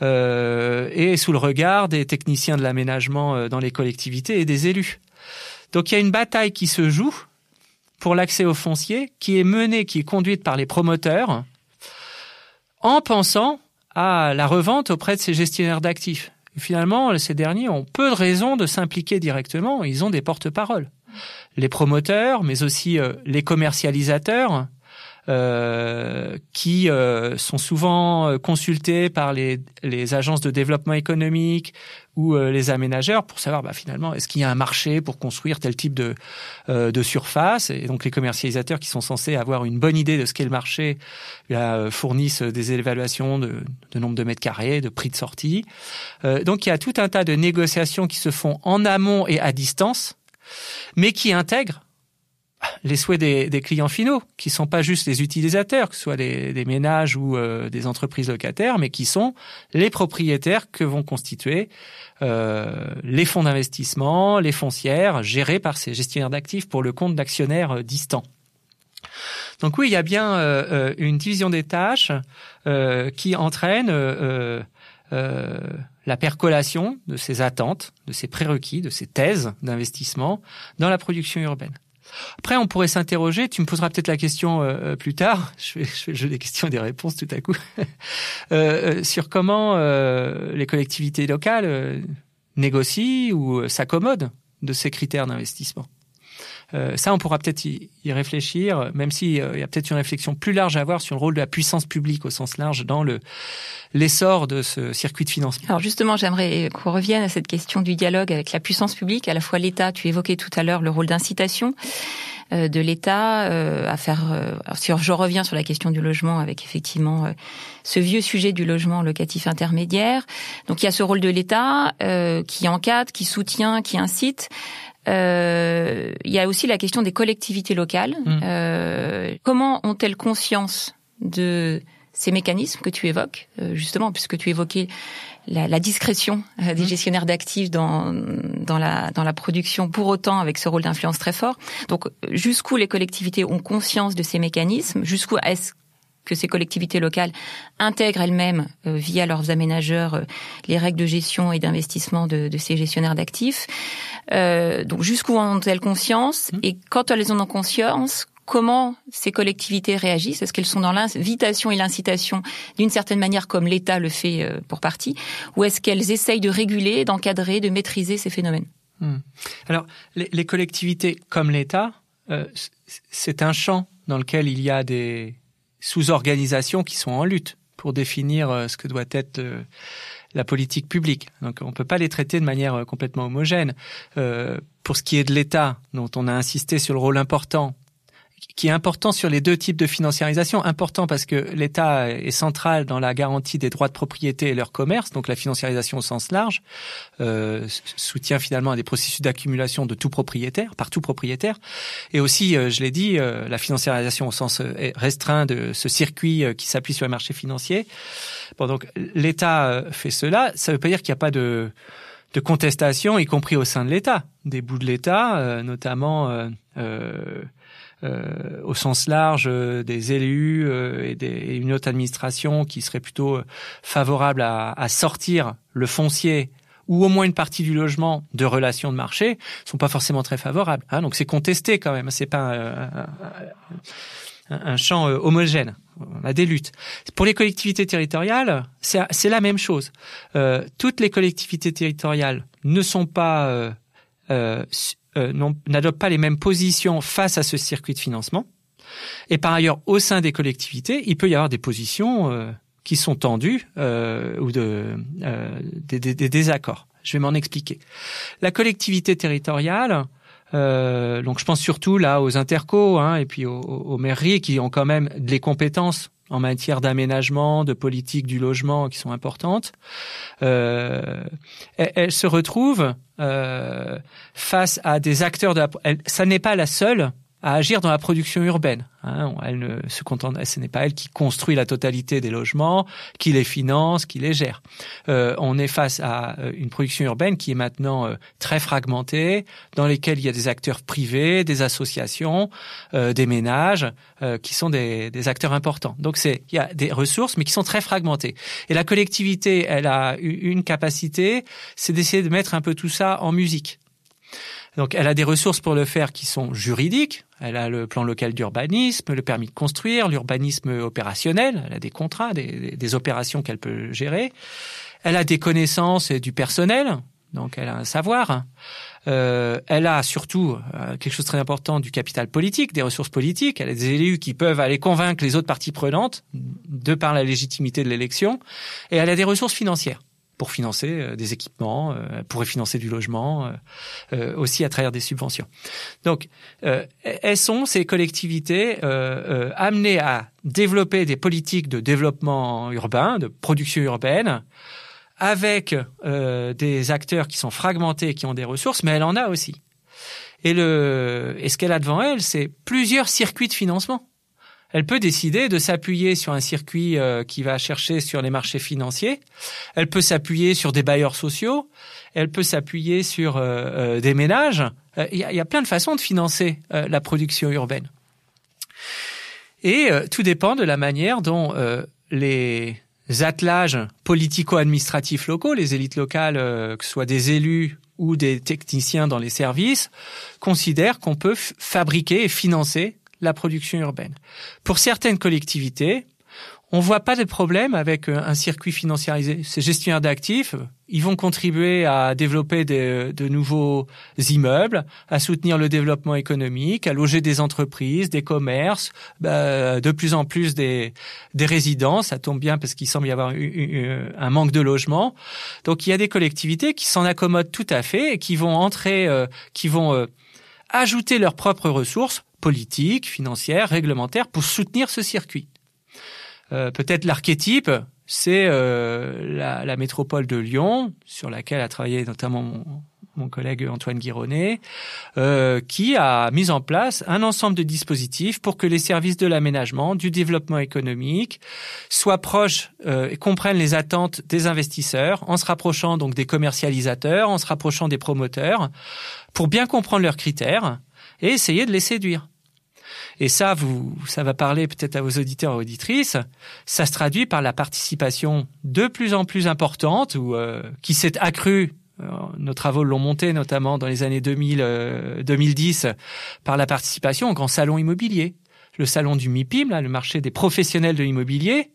et sous le regard des techniciens de l'aménagement dans les collectivités et des élus. Donc il y a une bataille qui se joue pour l'accès au foncier, qui est menée, qui est conduite par les promoteurs, en pensant à la revente auprès de ces gestionnaires d'actifs. Finalement, ces derniers ont peu de raisons de s'impliquer directement, ils ont des porte-paroles. Les promoteurs, mais aussi euh, les commercialisateurs, euh, qui euh, sont souvent euh, consultés par les, les, agences de développement économique ou les aménageurs pour savoir bah, finalement est-ce qu'il y a un marché pour construire tel type de, de surface? Et donc les commercialisateurs qui sont censés avoir une bonne idée de ce qu'est le marché fournissent des évaluations de, de, nombre de mètres carrés, de prix de sortie. donc il y a tout un tas de négociations qui se font en amont et à distance, mais qui intègrent les souhaits des, clients finaux, qui sont pas juste les utilisateurs, que ce soit des ménages ou euh, des entreprises locataires, mais qui sont les propriétaires que vont constituer euh, les fonds d'investissement, les foncières, gérés par ces gestionnaires d'actifs pour le compte d'actionnaires euh, distants. Donc oui, il y a bien une division des tâches qui entraîne la percolation de ces attentes, de ces prérequis, de ces thèses d'investissement dans la production urbaine. Après, on pourrait s'interroger, tu me poseras peut-être la question euh, euh, plus tard, je fais, je le jeu des questions et des réponses tout à coup, euh, sur comment les collectivités locales négocient ou s'accommodent de ces critères d'investissement? Euh, ça, on pourra peut-être y, réfléchir, même s'il euh, y a peut-être une réflexion plus large à avoir sur le rôle de la puissance publique au sens large dans le l'essor de ce circuit de financement. Alors justement, j'aimerais qu'on revienne à cette question du dialogue avec la puissance publique, à la fois l'État. Tu évoquais tout à l'heure le rôle d'incitation euh, de l'État à faire. alors je reviens sur la question du logement, avec effectivement ce vieux sujet du logement locatif intermédiaire. Donc il y a ce rôle de l'État qui encadre, qui soutient, qui incite. Euh, il y a aussi la question des collectivités locales. Mmh. Euh, comment ont-elles conscience de ces mécanismes que tu évoques, euh, justement, puisque tu évoquais la, la discrétion euh, des mmh. gestionnaires d'actifs dans, dans, la, dans la production, pour autant avec ce rôle d'influence très fort. Donc, jusqu'où les collectivités ont conscience de ces mécanismes? Jusqu'où est-ce que ces collectivités locales intègrent elles-mêmes, euh, via leurs aménageurs, euh, les règles de gestion et d'investissement de, de, ces gestionnaires d'actifs? Euh, donc jusqu'où ont-elles conscience mmh. Et quand elles en ont conscience, comment ces collectivités réagissent? Est-ce qu'elles sont dans l'invitation et l'incitation d'une certaine manière comme l'État le fait euh, pour partie? Ou est-ce qu'elles essayent de réguler, d'encadrer, de maîtriser ces phénomènes? Mmh. Alors, les, les, collectivités comme l'État, euh, c'est un champ dans lequel il y a des, sous-organisations qui sont en lutte pour définir euh, ce que doit être la politique publique. Donc on ne peut pas les traiter de manière euh, complètement homogène. pour ce qui est de l'État, dont on a insisté sur le rôle important qui est important sur les deux types de financiarisation. Important parce que l'État est central dans la garantie des droits de propriété et leur commerce, donc la financiarisation au sens large, euh, soutient finalement à des processus d'accumulation de tout propriétaire, par tout propriétaire, et aussi, euh, je l'ai dit, euh, la financiarisation au sens euh, restreint de ce circuit qui s'appuie sur les marchés financiers. Bon, donc l'État fait cela. Ça ne veut pas dire qu'il n'y a pas de de contestation, y compris au sein de l'État, des bouts de l'État, notamment euh, euh, au sens large euh, des élus euh, et, des, et, une autre administration qui serait plutôt favorable à, à sortir le foncier ou au moins une partie du logement de relations de marché sont pas forcément très favorables. Hein. donc c'est contesté quand même. C'est pas un, un, champ euh, homogène. On a des luttes. Pour les collectivités territoriales, c'est la même chose. Euh, toutes les collectivités territoriales ne sont pas euh, euh, n'adoptent pas les mêmes positions face à ce circuit de financement. Et par ailleurs, au sein des collectivités, il peut y avoir des positions qui sont tendues ou de, des, des, désaccords. Je vais m'en expliquer. La collectivité territoriale, euh, donc je pense surtout là aux intercos hein, et puis aux, mairies qui ont quand même des compétences en matière d'aménagement, de politique du logement qui sont importantes. Euh, elles, se retrouvent euh, face à des acteurs de la, ça n'est pas la seule à agir dans la production urbaine. Hein. Elle ne se contente, ce n'est pas elle qui construit la totalité des logements, qui les finance, qui les gère. Euh, on est face à euh, une production urbaine qui est maintenant euh, très fragmentée, dans lesquelles il y a des acteurs privés, des associations, euh, des ménages, qui sont des, des, acteurs importants. Donc c'est il y a des ressources, mais qui sont très fragmentées. Et la collectivité, elle a une capacité, c'est d'essayer de mettre un peu tout ça en musique. Donc elle a des ressources pour le faire qui sont juridiques. Elle a le plan local d'urbanisme, le permis de construire, l'urbanisme opérationnel. Elle a des contrats, des, opérations qu'elle peut gérer. Elle a des connaissances et du personnel. Donc elle a un savoir. Euh, elle a surtout euh, quelque chose de très important du capital politique, des ressources politiques. Elle a des élus qui peuvent aller convaincre les autres parties prenantes de par la légitimité de l'élection. Et elle a des ressources financières pour financer euh, des équipements, euh, pourrait financer du logement, euh, aussi à travers des subventions. Donc, elles sont ces collectivités amenées à développer des politiques de développement urbain, de production urbaine, avec des acteurs qui sont fragmentés, qui ont des ressources, mais elle en a aussi. Et, le, et ce qu'elle a devant elle, c'est plusieurs circuits de financement elle peut décider de s'appuyer sur un circuit euh, qui va chercher sur les marchés financiers. Elle peut s'appuyer sur des bailleurs sociaux. Elle peut s'appuyer sur euh, euh, des ménages. Il y, a, plein de façons de financer la production urbaine. Et tout dépend de la manière dont les attelages politico-administratifs locaux, les élites locales, que ce soit des élus ou des techniciens dans les services, considèrent qu'on peut fabriquer et financer la production urbaine. Pour certaines collectivités, on voit pas de problème avec euh, un circuit financiarisé. Ces gestionnaires d'actifs, ils vont contribuer à développer de nouveaux immeubles, à soutenir le développement économique, à loger des entreprises, des commerces, bah, de plus en plus des, des résidences. Ça tombe bien parce qu'il semble y avoir un manque de logement. Donc il y a des collectivités qui s'en accommodent tout à fait et qui vont entrer, euh, qui vont euh, ajouter leurs propres ressources politique, financière, réglementaire pour soutenir ce circuit. Euh, Peut-être l'archétype, c'est euh, la, la, métropole de Lyon, sur laquelle a travaillé notamment mon, mon collègue Antoine Guironnet, euh, qui a mis en place un ensemble de dispositifs pour que les services de l'aménagement, du développement économique soient proches euh, et comprennent les attentes des investisseurs, en se rapprochant donc des commercialisateurs, en se rapprochant des promoteurs, pour bien comprendre leurs critères et essayer de les séduire. Et ça, vous, ça va parler peut-être à vos auditeurs et auditrices. Ça se traduit par la participation de plus en plus importante ou euh, qui s'est accrue. Euh, nos travaux l'ont monté notamment dans les années 2000, 2010 euh, par la participation au grand salon immobilier, le salon du MIPIM, là, le marché des professionnels de l'immobilier,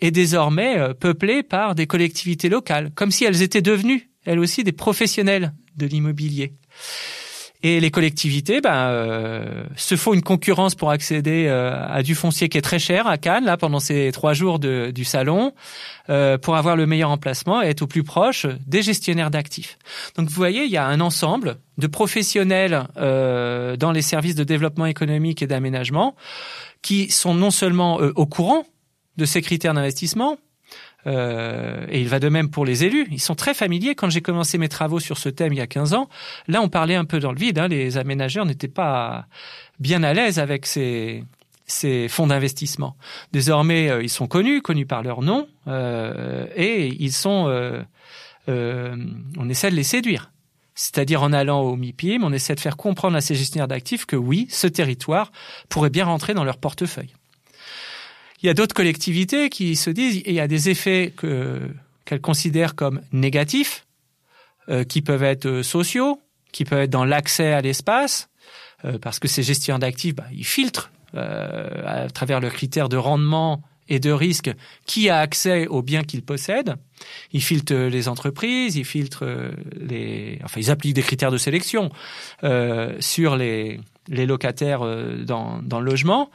est désormais peuplé par des collectivités locales, comme si elles étaient devenues elles aussi des professionnels de l'immobilier. Et les collectivités ben, euh, se font une concurrence pour accéder euh, à du foncier qui est très cher à Cannes, là, pendant ces trois jours de, du salon, euh, pour avoir le meilleur emplacement et être au plus proche des gestionnaires d'actifs. Donc vous voyez, il y a un ensemble de professionnels dans les services de développement économique et d'aménagement qui sont non seulement au courant de ces critères d'investissement, euh, et il va de même pour les élus. Ils sont très familiers. Quand j'ai commencé mes travaux sur ce thème il y a 15 ans, là, on parlait un peu dans le vide. Hein. Les aménageurs n'étaient pas bien à l'aise avec ces, fonds d'investissement. Désormais, euh, ils sont connus, connus par leur nom, euh, et ils sont. On essaie de les séduire. C'est-à-dire en allant au MIPIM, on essaie de faire comprendre à ces gestionnaires d'actifs que oui, ce territoire pourrait bien rentrer dans leur portefeuille. Il y a d'autres collectivités qui se disent il y a des effets que qu'elles considèrent comme négatifs qui peuvent être sociaux, qui peuvent être dans l'accès à l'espace, parce que ces gestionnaires d'actifs, bah, ils filtrent à travers le critère de rendement et de risque qui a accès aux biens qu'ils possèdent. Ils filtrent les entreprises, ils filtrent les, enfin ils appliquent des critères de sélection euh, sur les les locataires euh, dans, dans le logement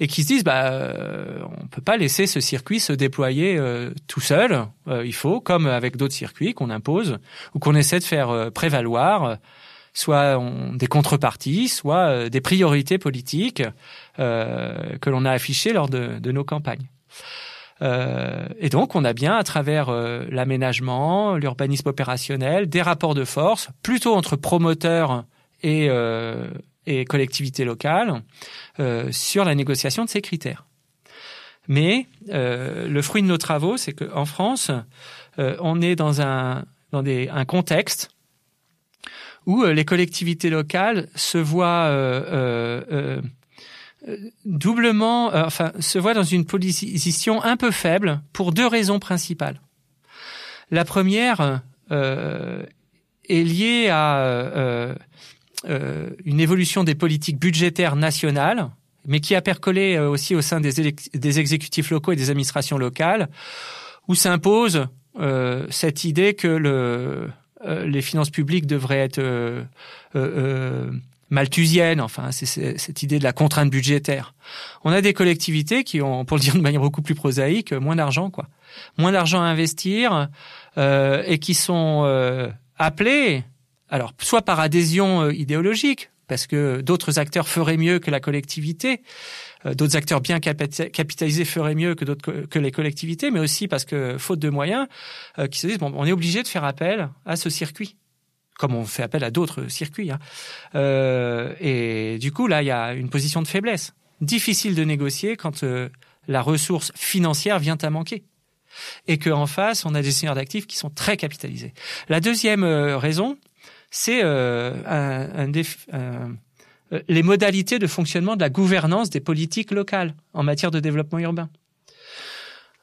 et qui se disent bah euh, on peut pas laisser ce circuit se déployer euh, tout seul. il faut, comme avec d'autres circuits qu'on impose ou qu'on essaie de faire prévaloir, soit des contreparties, soit des priorités politiques que l'on a affichées lors de, de nos campagnes. Euh, et donc, on a bien, à travers l'aménagement, l'urbanisme opérationnel, des rapports de force, plutôt entre promoteurs et, et collectivités locales, sur la négociation de ces critères. Mais le fruit de nos travaux, c'est qu'en France, on est dans un, dans des, un contexte où les collectivités locales se voient doublement, euh, enfin, se voit dans une position un peu faible pour deux raisons principales. La première euh, est liée à euh, une évolution des politiques budgétaires nationales, mais qui a percolé aussi au sein des, des exécutifs locaux et des administrations locales, où s'impose cette idée que le, les finances publiques devraient être malthusienne, enfin c'est cette idée de la contrainte budgétaire. On a des collectivités qui ont, pour le dire de manière beaucoup plus prosaïque, moins d'argent quoi, moins d'argent à investir euh, et qui sont euh, appelés, alors soit par adhésion euh, idéologique, parce que d'autres acteurs feraient mieux que la collectivité, euh, d'autres acteurs bien capitalisés feraient mieux que les collectivités, mais aussi parce que faute de moyens, qui se disent bon, on est obligé de faire appel à ce circuit comme on fait appel à d'autres circuits. Hein. Euh, et du coup, là, il y a une position de faiblesse. Difficile de négocier quand euh, la ressource financière vient à manquer. Et qu'en face, on a des seigneurs d'actifs qui sont très capitalisés. La deuxième euh, raison, c'est euh, un, un les modalités de fonctionnement de la gouvernance des politiques locales en matière de développement urbain.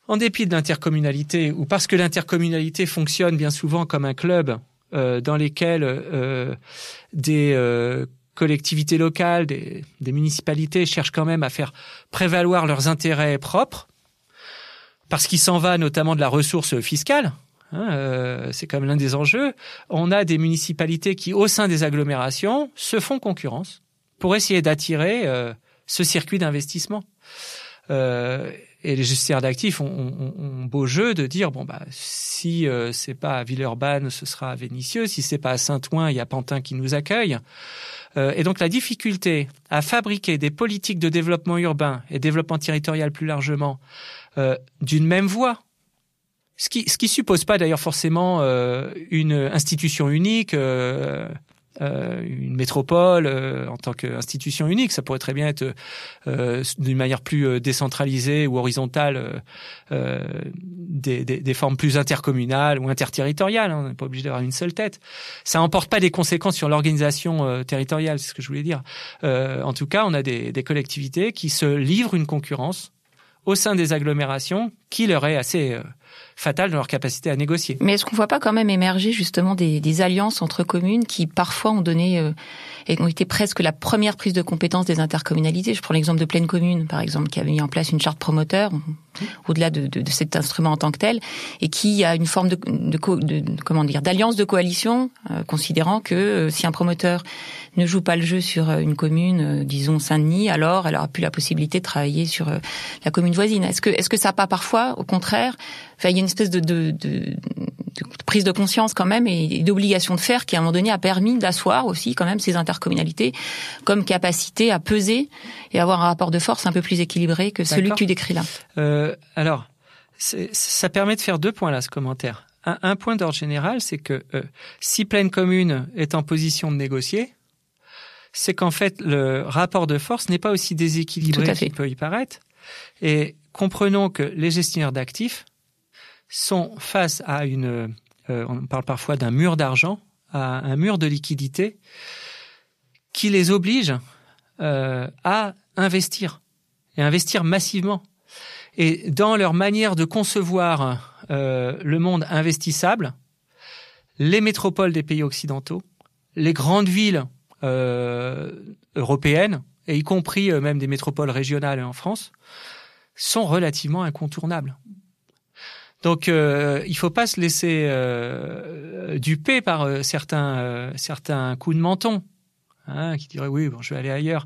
En dépit de l'intercommunalité, ou parce que l'intercommunalité fonctionne bien souvent comme un club euh, dans lesquels euh, des euh, collectivités locales, des, municipalités cherchent quand même à faire prévaloir leurs intérêts propres, parce qu'il s'en va notamment de la ressource fiscale. Hein, euh, c'est quand même l'un des enjeux. On a des municipalités qui, au sein des agglomérations, se font concurrence pour essayer d'attirer euh, ce circuit d'investissement. Euh, et les gestionnaires d'actifs ont, beau jeu de dire bon bah si euh, c'est pas à Villeurbanne, ce sera à Vénissieux. Si c'est pas à Saint-Ouen, il y a Pantin qui nous accueille. Et donc la difficulté à fabriquer des politiques de développement urbain et développement territorial plus largement d'une même voie. Ce qui, ce qui suppose pas d'ailleurs forcément euh, une institution unique, euh, euh, une métropole euh, en tant qu'institution unique. Ça pourrait très bien être euh, d'une manière plus décentralisée ou horizontale des, des, des, formes plus intercommunales ou interterritoriales. Hein. On n'est pas obligé d'avoir une seule tête. Ça n'emporte pas des conséquences sur l'organisation territoriale, c'est ce que je voulais dire. en tout cas, on a des, des collectivités qui se livrent une concurrence au sein des agglomérations qui leur est assez fatale dans leur capacité à négocier. Mais est-ce qu'on ne voit pas quand même émerger justement des, des alliances entre communes qui parfois ont donné euh, et ont été presque la première prise de compétence des intercommunalités? Je prends l'exemple de Pleine Commune, par exemple, qui avait mis en place une charte promoteur au-delà de, de, de, cet instrument en tant que tel, et qui a une forme de, de, de comment dire d'alliance de coalition, euh, considérant que euh, si un promoteur ne joue pas le jeu sur euh, une commune, disons Saint-Denis, alors elle aura plus la possibilité de travailler sur la commune voisine. Est-ce que est-ce que ça n'a pas parfois, au contraire, enfin, il y a une espèce de, de, de, prise de conscience quand même et d'obligation de faire qui à un moment donné a permis d'asseoir aussi quand même ces intercommunalités comme capacité à peser et avoir un rapport de force un peu plus équilibré que celui que tu décris là. Euh, alors, ça permet de faire deux points là, ce commentaire. Un, un point d'ordre général, c'est que euh, si pleine commune est en position de négocier, c'est qu'en fait le rapport de force n'est pas aussi déséquilibré qu'il peut y paraître. Et comprenons que les gestionnaires d'actifs sont face à une, euh, on parle parfois d'un mur d'argent, à un mur de liquidité qui les oblige euh, à investir et investir massivement. Et dans leur manière de concevoir euh, le monde investissable, les métropoles des pays occidentaux, les grandes villes européennes, et y compris même des métropoles régionales en France, sont relativement incontournables. Donc, euh, il faut pas se laisser euh, duper par euh, certains certains coups de menton, hein, qui diraient oui, bon, je vais aller ailleurs.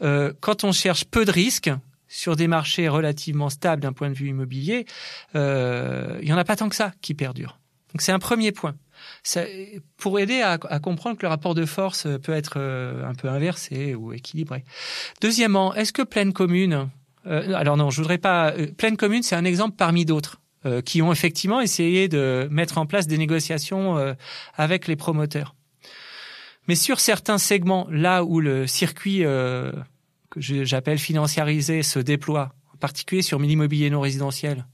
quand on cherche peu de risques sur des marchés relativement stables d'un point de vue immobilier, il y en a pas tant que ça qui perdurent. Donc, c'est un premier point pour aider à, comprendre que le rapport de force peut être euh, un peu inversé ou équilibré. Deuxièmement, est-ce que pleine commune euh, alors non, je voudrais pas. Euh, pleine commune, c'est un exemple parmi d'autres qui ont effectivement essayé de mettre en place des négociations avec les promoteurs. Mais sur certains segments, là où le circuit que j'appelle financiarisé se déploie, en particulier sur l'immobilier non résidentiel,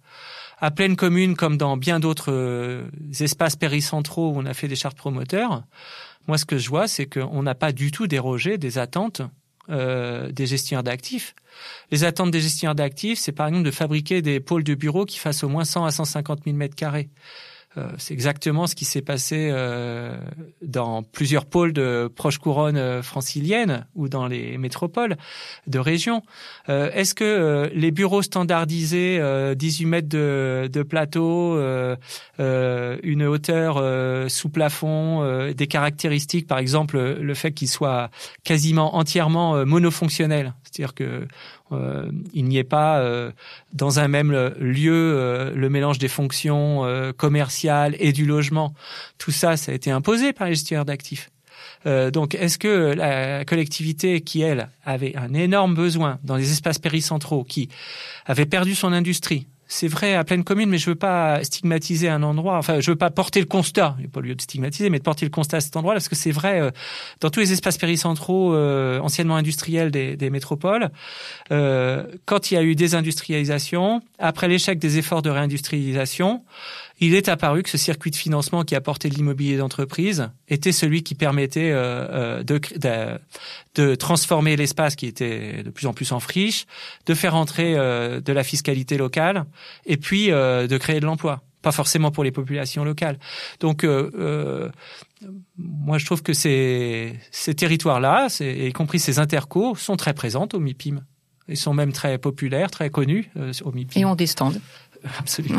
à pleine commune, comme dans bien d'autres euh, espaces péricentraux où on a fait des chartes promoteurs, moi, ce que je vois, c'est qu'on n'a pas du tout dérogé des attentes euh, des gestionnaires d'actifs. Les attentes des gestionnaires d'actifs, c'est par exemple de fabriquer des pôles de bureaux qui fassent au moins 100 à 150 000 mètres carrés. Euh, c'est exactement ce qui s'est passé euh, dans plusieurs pôles de proche couronne euh, francilienne ou dans les métropoles de région. Est-ce que les bureaux standardisés, 18 mètres de, de plateau, une hauteur sous plafond, des caractéristiques, par exemple le fait qu'ils soient quasiment entièrement monofonctionnels, c'est-à-dire que euh, il n'y ait pas euh, dans un même lieu euh, le mélange des fonctions commerciales et du logement. Tout ça, ça a été imposé par les gestionnaires d'actifs. donc, est-ce que la collectivité qui, elle, avait un énorme besoin dans les espaces péricentraux, qui avait perdu son industrie, c'est vrai à pleine commune, mais je veux pas stigmatiser un endroit. Enfin, je veux pas porter le constat. Il n'y a pas lieu de stigmatiser, mais de porter le constat à cet endroit, parce que c'est vrai euh, dans tous les espaces péricentraux euh, anciennement industriels des, métropoles. Euh, quand il y a eu désindustrialisation, après l'échec des efforts de réindustrialisation, il est apparu que ce circuit de financement qui apportait de l'immobilier d'entreprise était celui qui permettait euh, euh, de, transformer l'espace qui était de plus en plus en friche, de faire entrer de la fiscalité locale et puis de créer de l'emploi. Pas forcément pour les populations locales. Donc, moi, je trouve que ces, ces territoires-là, y compris ces intercos, sont très présentes au MIPIM. Ils sont même très populaires, très connus au MIPIM. Et ont des stands. absolument.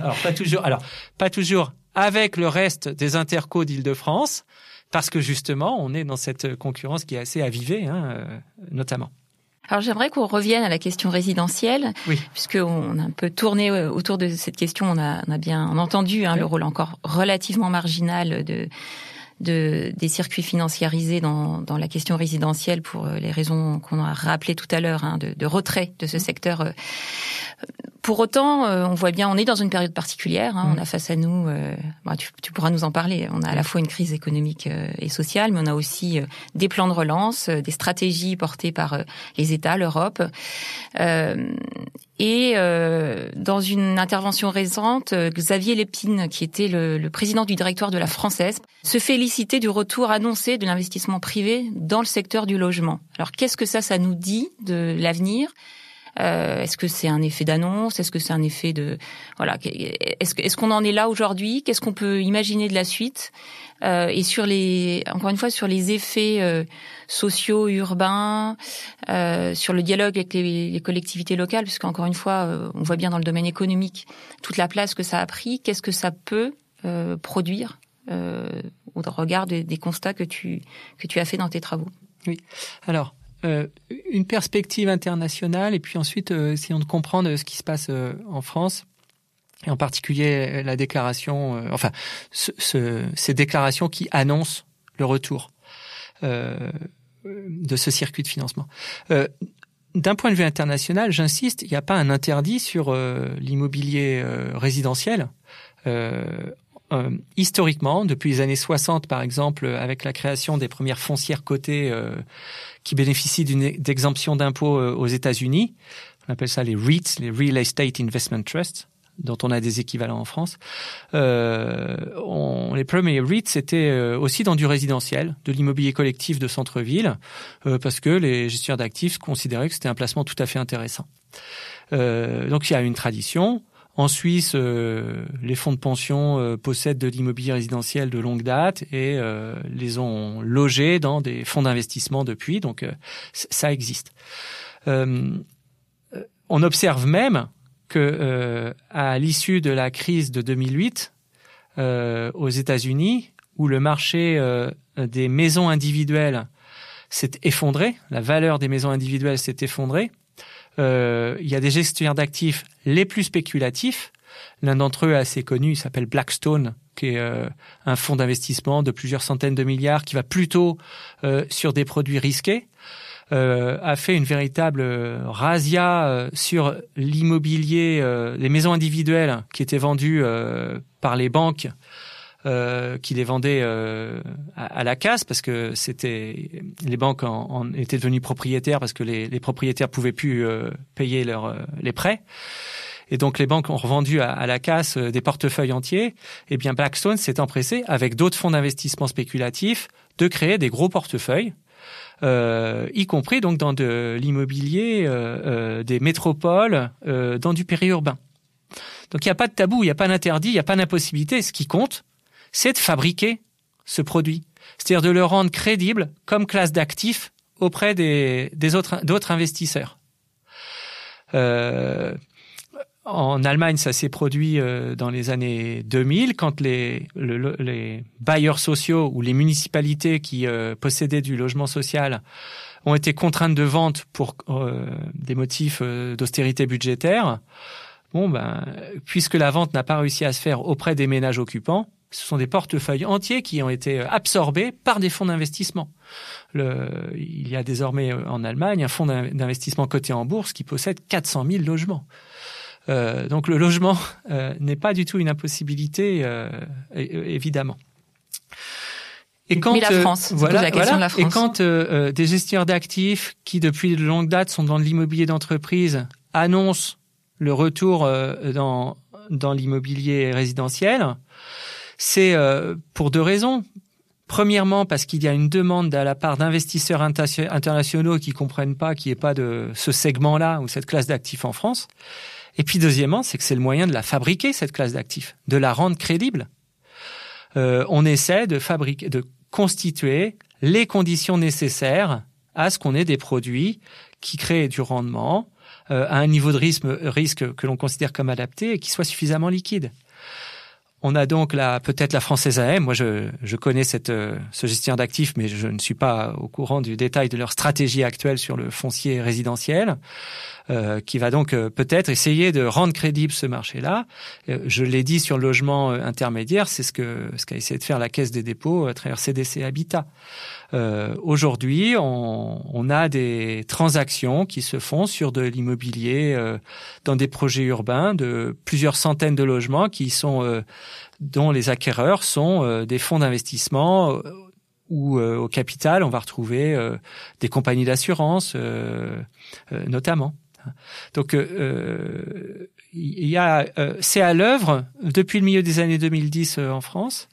alors pas toujours. Alors pas toujours avec le reste des intercos d'Île-de-France, parce que justement, on est dans cette concurrence qui est assez avivée, hein, euh, notamment. Alors j'aimerais qu'on revienne à la question résidentielle, oui. puisqu'on a un peu tourné euh, autour de cette question. On a, on a bien entendu hein, le rôle encore relativement marginal de de, des circuits financiarisés dans, dans la question résidentielle pour euh, les raisons qu'on a rappelées tout à l'heure, hein, de, de, retrait de ce mmh. secteur. Euh. Pour autant, euh, on voit bien, on est dans une période particulière. Hein, On mmh. a face à nous, bah, tu, tu, pourras nous en parler. On a à la mmh. fois une crise économique et sociale, mais on a aussi des plans de relance, des stratégies portées par les États, l'Europe. Et euh, dans une intervention récente, euh, Xavier Lépine, qui était le, le, président du directoire de la Française, se félicitait du retour annoncé de l'investissement privé dans le secteur du logement. Alors qu'est-ce que ça, ça nous dit de l'avenir? Euh, Est-ce que c'est un effet d'annonce? Est-ce que c'est un effet de voilà Est-ce qu'on en est là aujourd'hui? Qu'est-ce qu'on peut imaginer de la suite? Euh, Et sur les encore une fois sur les effets euh, sociaux, urbains, euh, sur le dialogue avec les, collectivités locales, parce qu'encore une fois, euh, on voit bien dans le domaine économique toute la place que ça a pris. Qu'est-ce que ça peut euh, produire au regard des, constats que tu que tu as fait dans tes travaux? Oui. Alors. une perspective internationale et puis ensuite essayons de comprendre ce qui se passe en France et en particulier la déclaration, enfin, ce, ces déclarations qui annoncent le retour de ce circuit de financement. Euh, d'un point de vue international, j'insiste, il n'y a pas un interdit sur euh, l'immobilier euh, résidentiel. historiquement, depuis les années 60 par exemple, avec la création des premières foncières cotées qui bénéficient d'une d'exemption d'impôt aux États-Unis, on appelle ça les REITs, les Real Estate Investment Trusts, dont on a des équivalents en France. Euh, les premiers REITs, c'était euh, aussi dans du résidentiel, de l'immobilier collectif de centre-ville, euh, parce que les gestionnaires d'actifs considéraient que c'était un placement tout à fait intéressant. Donc il y a une tradition. En Suisse, les fonds de pension possèdent de l'immobilier résidentiel de longue date et les ont logés dans des fonds d'investissement depuis. Donc ça existe. on observe même que à l'issue de la crise de 2008 aux États-Unis, où le marché des maisons individuelles s'est effondré, la valeur des maisons individuelles s'est effondrée. Euh, il y a des gestionnaires d'actifs les plus spéculatifs. L'un d'entre eux assez connu s'appelle Blackstone, qui est euh, un fonds d'investissement de plusieurs centaines de milliards qui va plutôt euh, sur des produits risqués. A fait une véritable razzia sur l'immobilier, les maisons individuelles qui étaient vendues par les banques euh, qui les vendait euh, à, la casse parce que c'était les banques en, étaient devenues propriétaires parce que les, les propriétaires pouvaient plus euh, payer leurs euh, les prêts. Et donc les banques ont revendu à, à la casse des portefeuilles entiers. Et eh bien Blackstone s'est empressé, avec d'autres fonds d'investissement spéculatifs, de créer des gros portefeuilles, euh, y compris donc dans de l'immobilier, euh, des métropoles, dans du périurbain. Donc il n'y a pas de tabou, il n'y a pas d'interdit, il n'y a pas d'impossibilité. Ce qui compte, c'est de fabriquer ce produit, c'est-à-dire de le rendre crédible comme classe d'actifs auprès des, autres d'autres investisseurs. Euh, en Allemagne, ça s'est produit euh, dans les années 2000, quand les, les bailleurs sociaux ou les municipalités qui euh, possédaient du logement social ont été contraintes de vente pour des motifs d'austérité budgétaire. Bon, ben, puisque la vente n'a pas réussi à se faire auprès des ménages occupants, ce sont des portefeuilles entiers qui ont été absorbés par des fonds d'investissement. il y a désormais euh, en Allemagne un fonds d'investissement coté en bourse qui possède 400 000 logements. Euh, donc le logement euh, n'est pas du tout une impossibilité, évidemment. Et quand, la France, voilà, la question de la France. Et quand des gestionnaires d'actifs qui depuis de longue date sont dans l'immobilier d'entreprise annoncent le retour dans, dans l'immobilier résidentiel, c'est euh, pour deux raisons. Premièrement, parce qu'il y a une demande à la part d'investisseurs internationaux qui comprennent pas qu'il n'y ait pas de ce segment-là ou cette classe d'actifs en France. Et puis deuxièmement, c'est que c'est le moyen de la fabriquer, cette classe d'actifs, de la rendre crédible. Euh, on essaie de fabriquer, de constituer les conditions nécessaires à ce qu'on ait des produits qui créent du rendement euh, à un niveau de risque, risque que l'on considère comme adapté et qui soit suffisamment liquide. On a donc la peut-être la française AM. Moi, je, je connais cette euh, ce gestionnaire d'actifs, mais je ne suis pas au courant du détail de leur stratégie actuelle sur le foncier résidentiel. Euh, qui va donc euh, peut-être essayer de rendre crédible ce marché-là. Euh, je l'ai dit sur le logement intermédiaire, c'est ce que ce qu'a essayé de faire la Caisse des dépôts à travers CDC Habitat. Aujourd'hui, on, on, a des transactions qui se font sur de l'immobilier dans des projets urbains de plusieurs centaines de logements qui sont dont les acquéreurs sont des fonds d'investissement ou au capital, on va retrouver des compagnies d'assurance, notamment. Donc, euh, euh, il y a, euh, c'est à l'œuvre depuis le milieu des années 2010 en France.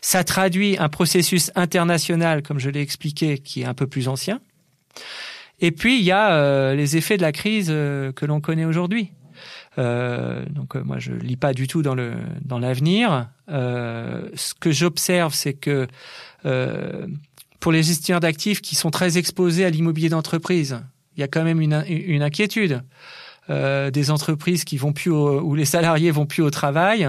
Ça traduit un processus international, comme je l'ai expliqué, qui est un peu plus ancien. Et puis il y a les effets de la crise que l'on connaît aujourd'hui. donc moi je lis pas du tout dans le dans l'avenir. ce que j'observe, c'est que pour les gestionnaires d'actifs qui sont très exposés à l'immobilier d'entreprise, il y a quand même une, une inquiétude. Euh, des entreprises qui vont plus où les salariés vont plus au travail,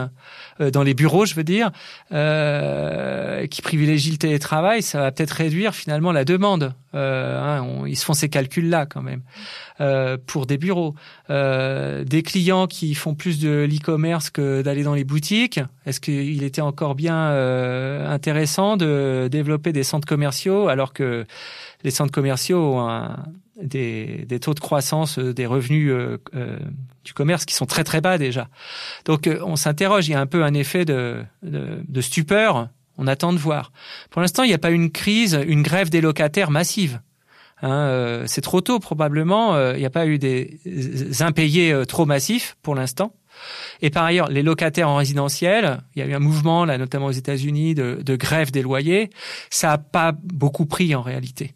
euh, dans les bureaux, je veux dire, euh, qui privilégient le télétravail, ça va peut-être réduire finalement la demande. Euh, hein, ils se font ces calculs-là quand même euh, pour des bureaux, des clients qui font plus de l'e-commerce que d'aller dans les boutiques. Est-ce qu'il était encore bien intéressant de développer des centres commerciaux alors que les centres commerciaux ont un, des, taux de croissance euh, des revenus euh, euh, du commerce qui sont très très bas déjà. Donc on s'interroge, il y a un peu un effet de stupeur, on attend de voir. Pour l'instant, il n'y a pas une crise, une grève des locataires massive. Hein, c'est trop tôt probablement, il n'y a pas eu des impayés trop massifs pour l'instant. Et par ailleurs, les locataires en résidentiel, il y a eu un mouvement là, notamment aux États-Unis, de, de grève des loyers. Ça n'a pas beaucoup pris en réalité.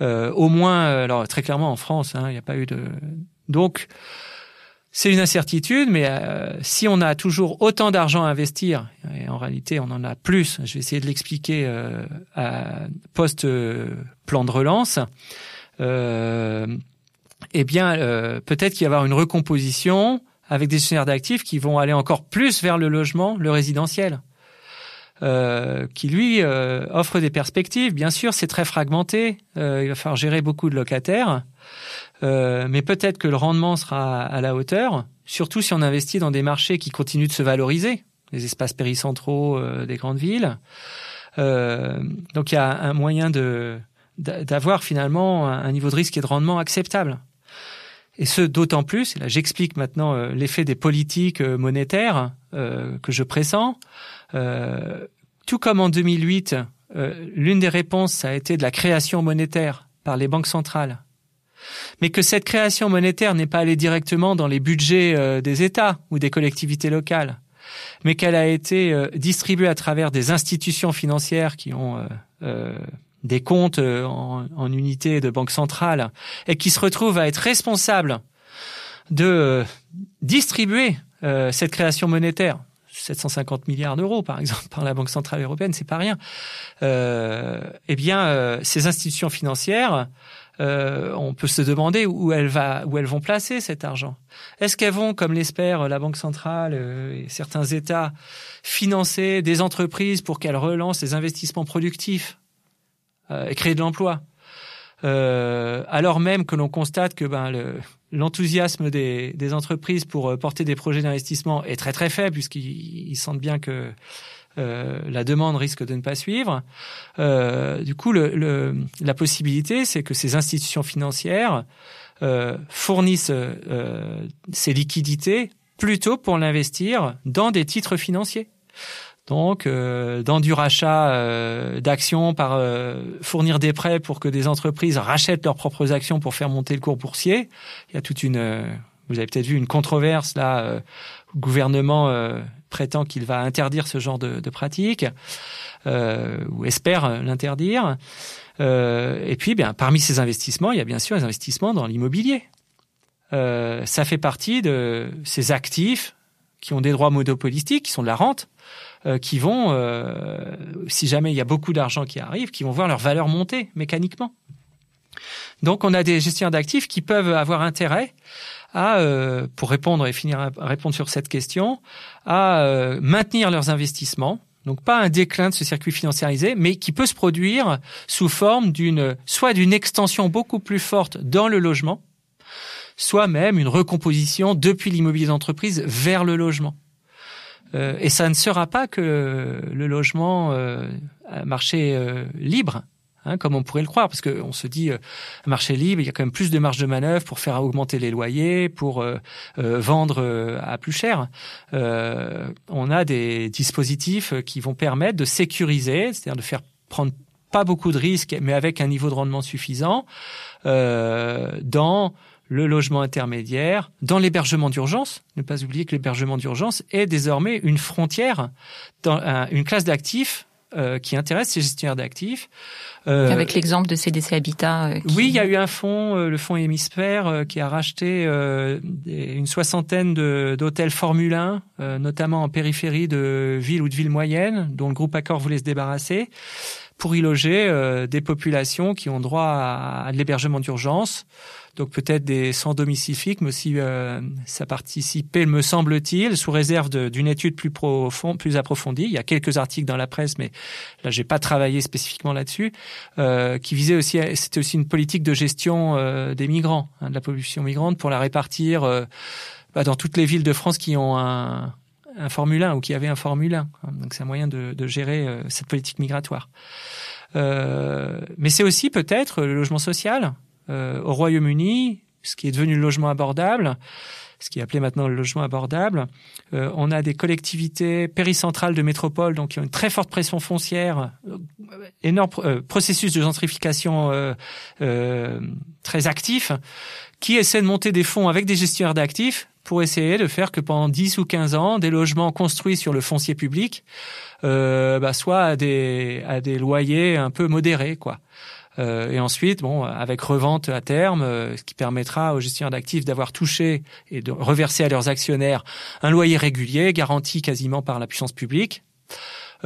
Euh, au moins, euh, alors très clairement en France, hein, il n'y a pas eu de. Donc, c'est une incertitude, mais euh, si on a toujours autant d'argent à investir, et en réalité on en a plus, je vais essayer de l'expliquer euh, post-plan de relance, euh, eh bien peut-être qu'il y avoir une recomposition avec des gestionnaires d'actifs qui vont aller encore plus vers le logement, le résidentiel. Qui lui offre des perspectives. Bien sûr, c'est très fragmenté. il va falloir gérer beaucoup de locataires. Euh, mais peut-être que le rendement sera à la hauteur, surtout si on investit dans des marchés qui continuent de se valoriser, les espaces péricentraux euh, des grandes villes. Euh, donc il y a un moyen de d'avoir finalement un niveau de risque et de rendement acceptable. Et ce, d'autant plus, et là j'explique maintenant l'effet des politiques monétaires que je pressens, tout comme en 2008, l'une des réponses a été de la création monétaire par les banques centrales mais que cette création monétaire n'est pas allée directement dans les budgets euh, des États ou des collectivités locales, mais qu'elle a été euh, distribuée à travers des institutions financières qui ont euh, des comptes en, en unité de banque centrale et qui se retrouvent à être responsables de distribuer cette création monétaire. 750 milliards d'euros, par exemple, par la Banque centrale européenne, c'est pas rien. eh bien, ces institutions financières euh, on peut se demander où elles, où elles vont placer cet argent. Est-ce qu'elles vont, comme l'espère la Banque centrale euh, et certains États, financer des entreprises pour qu'elles relancent les investissements productifs euh, et créer de l'emploi? Alors même que l'on constate que ben, l'enthousiasme des, entreprises pour porter des projets d'investissement est très très faible puisqu'ils sentent bien que euh, la demande risque de ne pas suivre. Euh, du coup, la possibilité, c'est que ces institutions financières euh, fournissent ces liquidités plutôt pour l'investir dans des titres financiers. Donc, dans du rachat d'actions, par fournir des prêts pour que des entreprises rachètent leurs propres actions pour faire monter le cours boursier. Il y a toute une, vous avez peut-être vu une controverse là. le gouvernement prétend qu'il va interdire ce genre de, de pratique euh, ou espère l'interdire. Euh, et puis, bien, parmi ces investissements, il y a bien sûr les investissements dans l'immobilier. Euh, ça fait partie de ces actifs qui ont des droits monopolistiques, qui sont de la rente, euh, qui vont, euh, si jamais il y a beaucoup d'argent qui arrive, qui vont voir leur valeur monter mécaniquement. Donc, on a des gestionnaires d'actifs qui peuvent avoir intérêt à, euh, pour répondre et finir à répondre sur cette question, à maintenir leurs investissements. Donc pas un déclin de ce circuit financiarisé, mais qui peut se produire sous forme d'une soit d'une extension beaucoup plus forte dans le logement, soit même une recomposition depuis l'immobilier d'entreprise vers le logement. Euh, et ça ne sera pas que le logement euh, marché euh, libre. Hein, comme on pourrait le croire, parce qu'on se dit euh, marché libre, il y a quand même plus de marge de manœuvre pour faire augmenter les loyers, pour euh, euh, vendre à plus cher. on a des dispositifs qui vont permettre de sécuriser, c'est-à-dire de faire prendre pas beaucoup de risques, mais avec un niveau de rendement suffisant dans le logement intermédiaire, dans l'hébergement d'urgence. Ne pas oublier que l'hébergement d'urgence est désormais une frontière, dans une classe d'actifs euh, qui intéresse ces gestionnaires d'actifs. Euh, Avec l'exemple de CDC Habitat. Euh, oui, il y a eu un fonds, le fonds Hémisphère, qui a racheté une soixantaine d'hôtels Formule 1, notamment en périphérie de villes ou de villes moyennes, dont le groupe Accor voulait se débarrasser pour y loger des populations qui ont droit à, à l'hébergement d'urgence donc peut-être des sans domicile fixe, mais aussi euh, ça participait, me semble-t-il, sous réserve d'une étude plus profonde, plus approfondie. Il y a quelques articles dans la presse, mais là j'ai pas travaillé spécifiquement là-dessus, euh, qui visait aussi, c'était aussi une politique de gestion euh, des migrants, hein, de la pollution migrante, pour la répartir euh, bah, dans toutes les villes de France qui ont un, un Formule 1 ou qui avaient un Formule 1. Hein. Donc c'est un moyen de, gérer cette politique migratoire. Mais c'est aussi peut-être le logement social. Euh, au Royaume-Uni, ce qui est devenu le logement abordable, ce qui est appelé maintenant le logement abordable. Euh, on a des collectivités péricentrales de métropole, donc qui ont une très forte pression foncière, euh, énorme processus de gentrification très actif, qui essaie de monter des fonds avec des gestionnaires d'actifs pour essayer de faire que pendant 10 ou 15 ans, des logements construits sur le foncier public bah, soient à des, à des loyers un peu modérés, quoi. Et ensuite, bon, avec revente à terme, ce qui permettra aux gestionnaires d'actifs d'avoir touché et de reverser à leurs actionnaires un loyer régulier garanti quasiment par la puissance publique,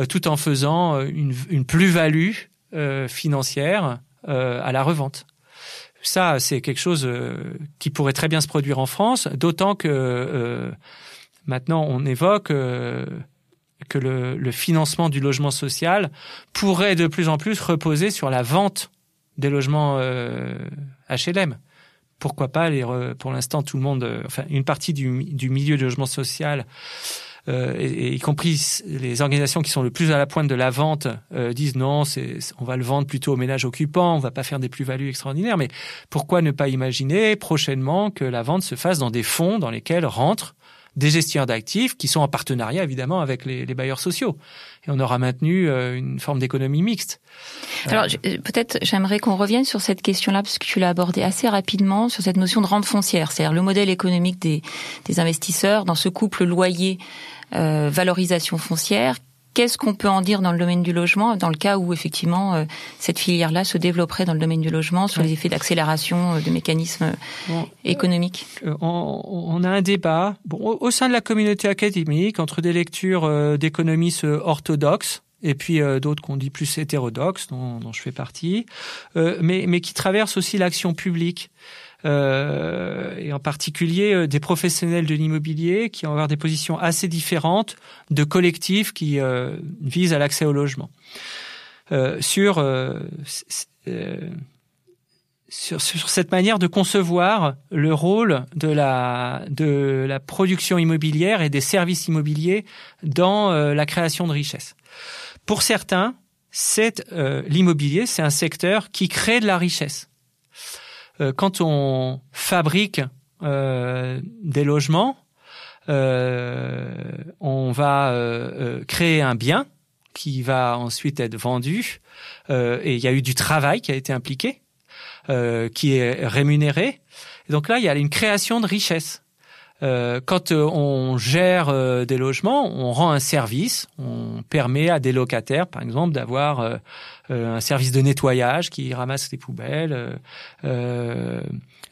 tout en faisant une, une plus-value financière à la revente. Ça, c'est quelque chose euh, qui pourrait très bien se produire en France, d'autant que euh, maintenant on évoque euh, que le, financement du logement social pourrait de plus en plus reposer sur la vente des logements HLM. Pourquoi pas les, pour l'instant tout le monde, enfin une partie du, du milieu du logement social euh, et, y compris les organisations qui sont le plus à la pointe de la vente euh, disent non, c'est, on va le vendre plutôt aux ménages occupants, on va pas faire des plus-values extraordinaires. Mais pourquoi ne pas imaginer prochainement que la vente se fasse dans des fonds dans lesquels rentrent des gestionnaires d'actifs qui sont en partenariat évidemment avec les, les bailleurs sociaux. Et on aura maintenu euh, une forme d'économie mixte. Alors peut-être j'aimerais qu'on revienne sur cette question-là parce que tu l'as abordé assez rapidement sur cette notion de rente foncière, c'est-à-dire le modèle économique des, des investisseurs dans ce couple loyer euh, valorisation foncière. Qu'est-ce qu'on peut en dire dans le domaine du logement, dans le cas où effectivement euh, cette filière-là se développerait dans le domaine du logement, sur les effets d'accélération euh, de mécanismes économiques? on, a un débat bon, au sein de la communauté académique entre des lectures d'économistes orthodoxes et puis d'autres qu'on dit plus hétérodoxes, dont, dont je fais partie, mais, mais qui traversent aussi l'action publique. Euh, et en particulier euh, des professionnels de l'immobilier qui ont avoir des positions assez différentes de collectifs qui euh, visent à l'accès au logement. sur, sur, sur cette manière de concevoir le rôle de la de la production immobilière et des services immobiliers dans la création de richesses. Pour certains, c'est l'immobilier, c'est un secteur qui crée de la richesse. Euh, quand on fabrique euh, des logements, euh, on va créer un bien qui va ensuite être vendu et il y a eu du travail qui a été impliqué, qui est rémunéré. donc là, il y a une création de richesse. Euh, quand on gère des logements, on rend un service, on permet à des locataires, par exemple, d'avoir euh, un service de nettoyage qui ramasse les poubelles, euh,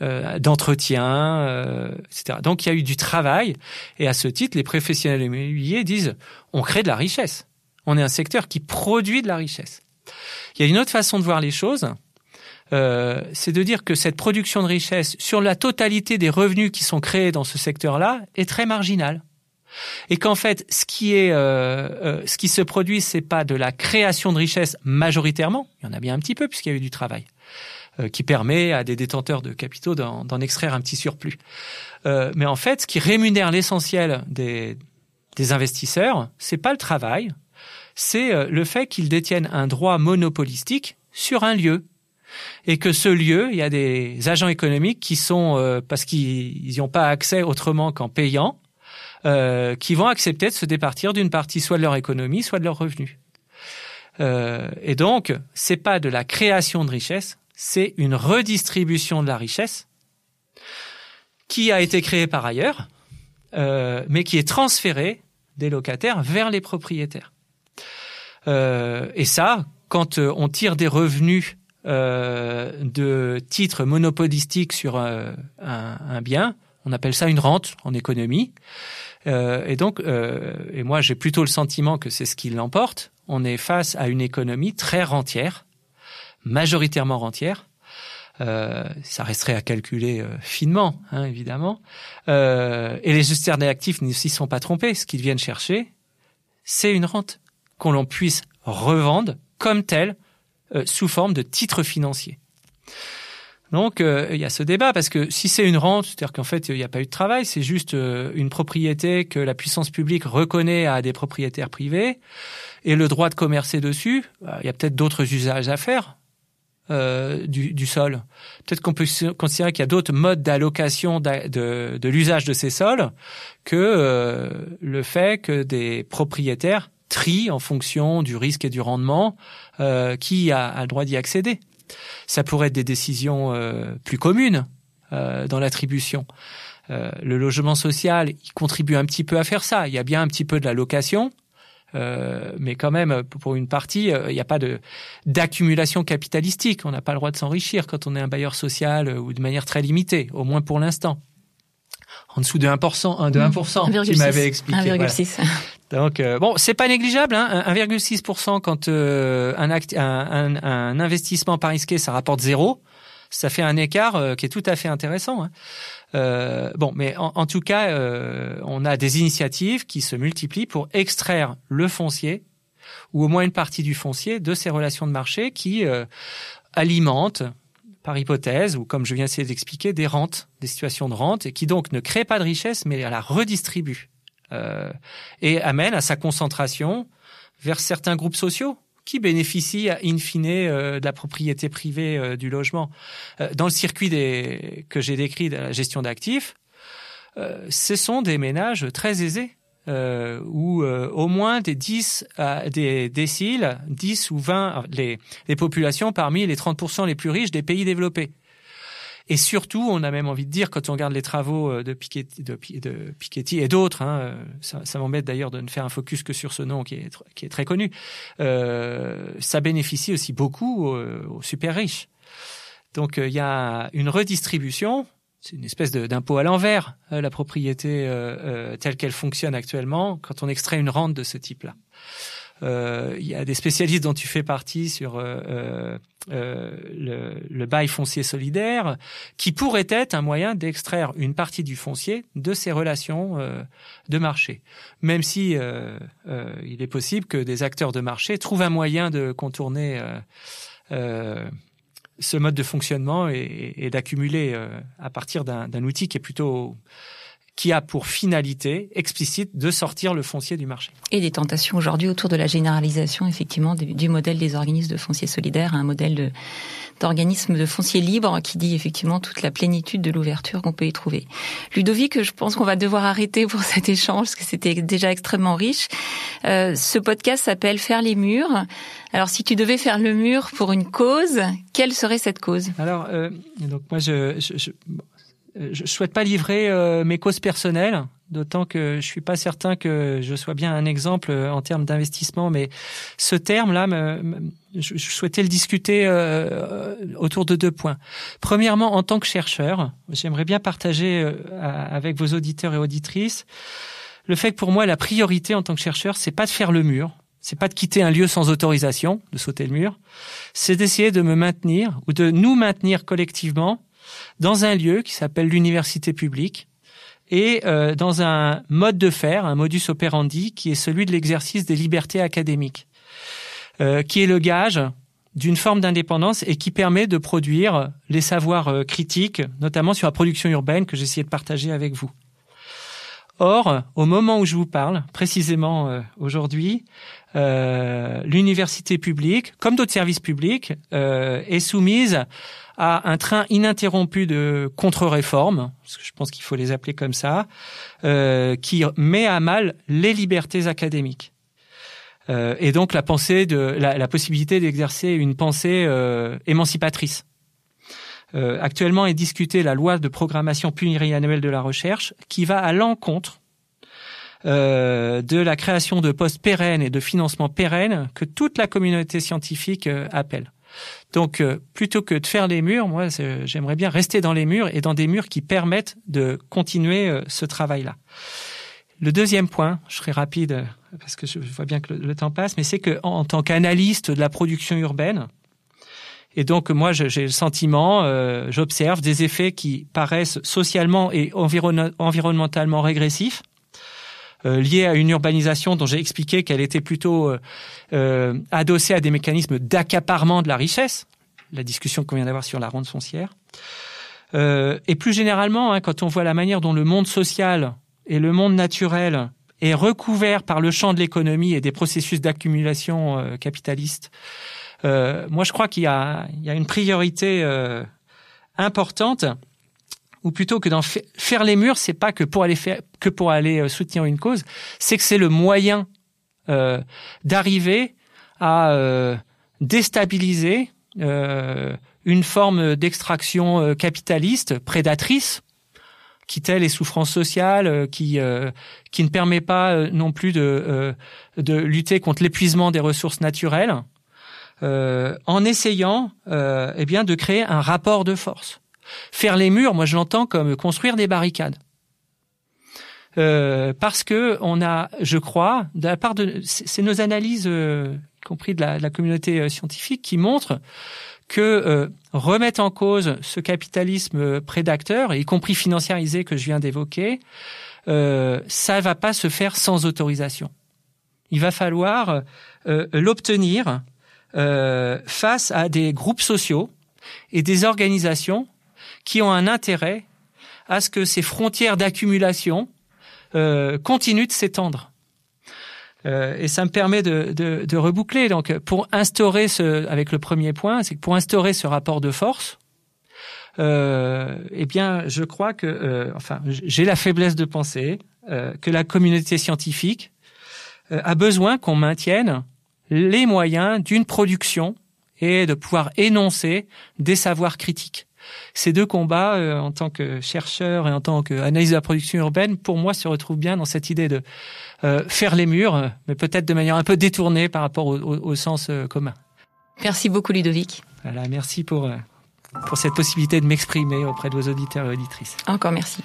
euh, d'entretien, etc. Donc il y a eu du travail et à ce titre, les professionnels immobiliers disent on crée de la richesse. On est un secteur qui produit de la richesse. Il y a une autre façon de voir les choses, euh, c'est de dire que cette production de richesse sur la totalité des revenus qui sont créés dans ce secteur-là est très marginale et qu'en fait, ce qui est, euh, euh, ce qui se produit, c'est pas de la création de richesse majoritairement. Il y en a bien un petit peu puisqu'il y a eu du travail euh, qui permet à des détenteurs de capitaux d'en extraire un petit surplus. mais en fait, ce qui rémunère l'essentiel des, des investisseurs, c'est pas le travail, c'est le fait qu'ils détiennent un droit monopolistique sur un lieu et que ce lieu, il y a des agents économiques qui sont, parce qu'ils n'y ont pas accès autrement qu'en payant, euh, qui vont accepter de se départir d'une partie soit de leur économie, soit de leurs revenus. Euh, et donc, c'est pas de la création de richesse, c'est une redistribution de la richesse qui a été créée par ailleurs, euh, mais qui est transférée des locataires vers les propriétaires. Euh, et ça, quand euh, on tire des revenus euh, de titres monopolistiques sur un, un, bien, on appelle ça une rente en économie. Euh, et donc, euh, et moi j'ai plutôt le sentiment que c'est ce qui l'emporte. On est face à une économie très rentière, majoritairement rentière. Euh, ça resterait à calculer euh, finement, hein, évidemment. Euh, et les gestionnaires d'actifs ne s'y sont pas trompés. Ce qu'ils viennent chercher, c'est une rente qu'on l'on puisse revendre comme telle sous forme de titres financiers. Donc euh, il y a ce débat parce que si c'est une rente, c'est-à-dire qu'en fait il n'y a pas eu de travail, c'est juste euh, une propriété que la puissance publique reconnaît à des propriétaires privés et le droit de commercer dessus, bah, il y a peut-être d'autres usages à faire. Euh, du, sol. Peut-être qu'on peut considérer qu'il y a d'autres modes d'allocation de, l'usage de ces sols que euh, le fait que des propriétaires trient en fonction du risque et du rendement euh, qui a, a, le droit d'y accéder. Ça pourrait être des décisions euh, plus communes euh, dans l'attribution. Euh, le logement social, il contribue un petit peu à faire ça. Il y a bien un petit peu de la location, Euh, mais quand même, pour une partie, il n'y a pas de d'accumulation capitalistique. On n'a pas le droit de s'enrichir quand on est un bailleur social ou de manière très limitée, au moins pour l'instant en dessous de 1%, de 1%, tu m'avais expliqué. 1,6. Donc euh, bon, c'est pas négligeable, hein, 1,6% quand euh, un, investissement pas risqué, ça rapporte zéro. Ça fait un écart euh, qui est tout à fait intéressant. Hein. Bon, mais en, en tout cas, on a des initiatives qui se multiplient pour extraire le foncier ou au moins une partie du foncier de ces relations de marché qui alimentent par hypothèse, ou comme je viens essayer d'expliquer, des rentes, des situations de rente, et qui donc ne créent pas de richesse, mais la redistribuent, euh, et amène à sa concentration vers certains groupes sociaux qui bénéficient in fine euh, de la propriété privée euh, du logement. Dans le circuit des, que j'ai décrit de la gestion d'actifs, ce sont des ménages très aisés où au moins des 10 à des déciles, 10 ou 20 les, les populations parmi les 30% les plus riches des pays développés. Et surtout, on a même envie de dire, quand on regarde les travaux euh, de Piketty, et d'autres, hein, euh, ça, m'embête d'ailleurs de ne faire un focus que sur ce nom qui est, très connu, euh, ça bénéficie aussi beaucoup aux, aux super riches. Donc il y a une redistribution c'est une espèce d'impôt à l'envers, euh, la propriété euh, euh, telle qu'elle fonctionne actuellement, quand on extrait une rente de ce type-là. Euh, il y a des spécialistes dont tu fais partie sur euh, le, le, bail foncier solidaire, qui pourrait être un moyen d'extraire une partie du foncier de ces relations de marché. Même si il est possible que des acteurs de marché trouvent un moyen de contourner ce mode de fonctionnement et, d'accumuler euh, à partir d'un outil qui est plutôt qui a pour finalité explicite de sortir le foncier du marché. Et des tentations aujourd'hui autour de la généralisation effectivement du, du modèle des organismes de foncier solidaire à un modèle de d'organisme de foncier libre qui dit effectivement toute la plénitude de l'ouverture qu'on peut y trouver. Ludovic, je pense qu'on va devoir arrêter pour cet échange parce que c'était déjà extrêmement riche. Euh, ce podcast s'appelle Faire les murs. Alors si tu devais faire le mur pour une cause, quelle serait cette cause? Alors euh, donc moi je, je, je je souhaite pas livrer euh, mes causes personnelles, d'autant que je suis pas certain que je sois bien un exemple euh, en termes d'investissement. Mais ce terme-là, je, souhaitais le discuter euh, autour de deux points. Premièrement, en tant que chercheur, j'aimerais bien partager avec vos auditeurs et auditrices le fait que pour moi, la priorité en tant que chercheur, c'est pas de faire le mur, c'est pas de quitter un lieu sans autorisation, de sauter le mur, c'est d'essayer de me maintenir ou de nous maintenir collectivement dans un lieu qui s'appelle l'université publique et euh, dans un mode de faire, un modus operandi qui est celui de l'exercice des libertés académiques, euh, qui est le gage d'une forme d'indépendance et qui permet de produire les savoirs euh, critiques, notamment sur la production urbaine que j'essayais de partager avec vous. Or, au moment où je vous parle, précisément euh, aujourd'hui, euh, l'université publique, comme d'autres services publics, euh, est soumise à un train ininterrompu de contre-réformes, je pense qu'il faut les appeler comme ça, qui met à mal les libertés académiques. Et donc la pensée la, possibilité d'exercer une pensée émancipatrice. Euh, actuellement est discutée la loi de programmation pluriannuelle de la recherche qui va à l'encontre euh, de la création de postes pérennes et de financement pérennes que toute la communauté scientifique euh, appelle. Donc, plutôt que de faire les murs, moi, j'aimerais bien rester dans les murs et dans des murs qui permettent de continuer ce travail-là. Le deuxième point, je serai rapide parce que je vois bien que le, temps passe, mais c'est que en, tant qu'analyste de la production urbaine, et donc moi j'ai le sentiment, euh, j'observe des effets qui paraissent socialement et environ environnementalement régressifs, euh, liés à une urbanisation dont j'ai expliqué qu'elle était plutôt euh, adossée à des mécanismes d'accaparement de la richesse, la discussion qu'on vient d'avoir sur la ronde foncière. Et plus généralement, hein, quand on voit la manière dont le monde social et le monde naturel est recouvert par le champ de l'économie et des processus d'accumulation capitaliste, euh, moi je crois qu'il y, y a, une priorité importante ou plutôt que d'en faire les murs, c'est pas que pour aller faire, que pour aller euh, soutenir une cause, c'est que c'est le moyen euh, d'arriver à euh, déstabiliser euh, une forme d'extraction euh, capitaliste prédatrice qui tait les souffrances sociales, qui qui ne permet pas non plus de de lutter contre l'épuisement des ressources naturelles, en essayant eh bien de créer un rapport de force. Faire les murs, moi je l'entends comme construire des barricades. Euh, parce que on a, je crois, de la part de, c'est nos analyses, euh, y compris de la, de la communauté euh, scientifique, qui montrent que euh, remettre en cause ce capitalisme prédateur, y compris financiarisé que je viens d'évoquer, euh, ça va pas se faire sans autorisation. Il va falloir l'obtenir face à des groupes sociaux et des organisations qui ont un intérêt à ce que ces frontières d'accumulation euh, continuent de s'étendre. Euh, et ça me permet de, de, de, reboucler. Donc, pour instaurer ce, avec le premier point, c'est que pour instaurer ce rapport de force, euh, eh bien, je crois que, euh, enfin, j'ai la faiblesse de penser euh, que la communauté scientifique euh, a besoin qu'on maintienne les moyens d'une production et de pouvoir énoncer des savoirs critiques ces deux combats, euh, en tant que chercheur et en tant qu'analyse de la production urbaine, pour moi, se retrouvent bien dans cette idée de euh, faire les murs, mais peut-être de manière un peu détournée par rapport au, sens euh, commun. Merci beaucoup, Ludovic. Voilà, merci pour, pour cette possibilité de m'exprimer auprès de vos auditeurs et auditrices. Encore merci.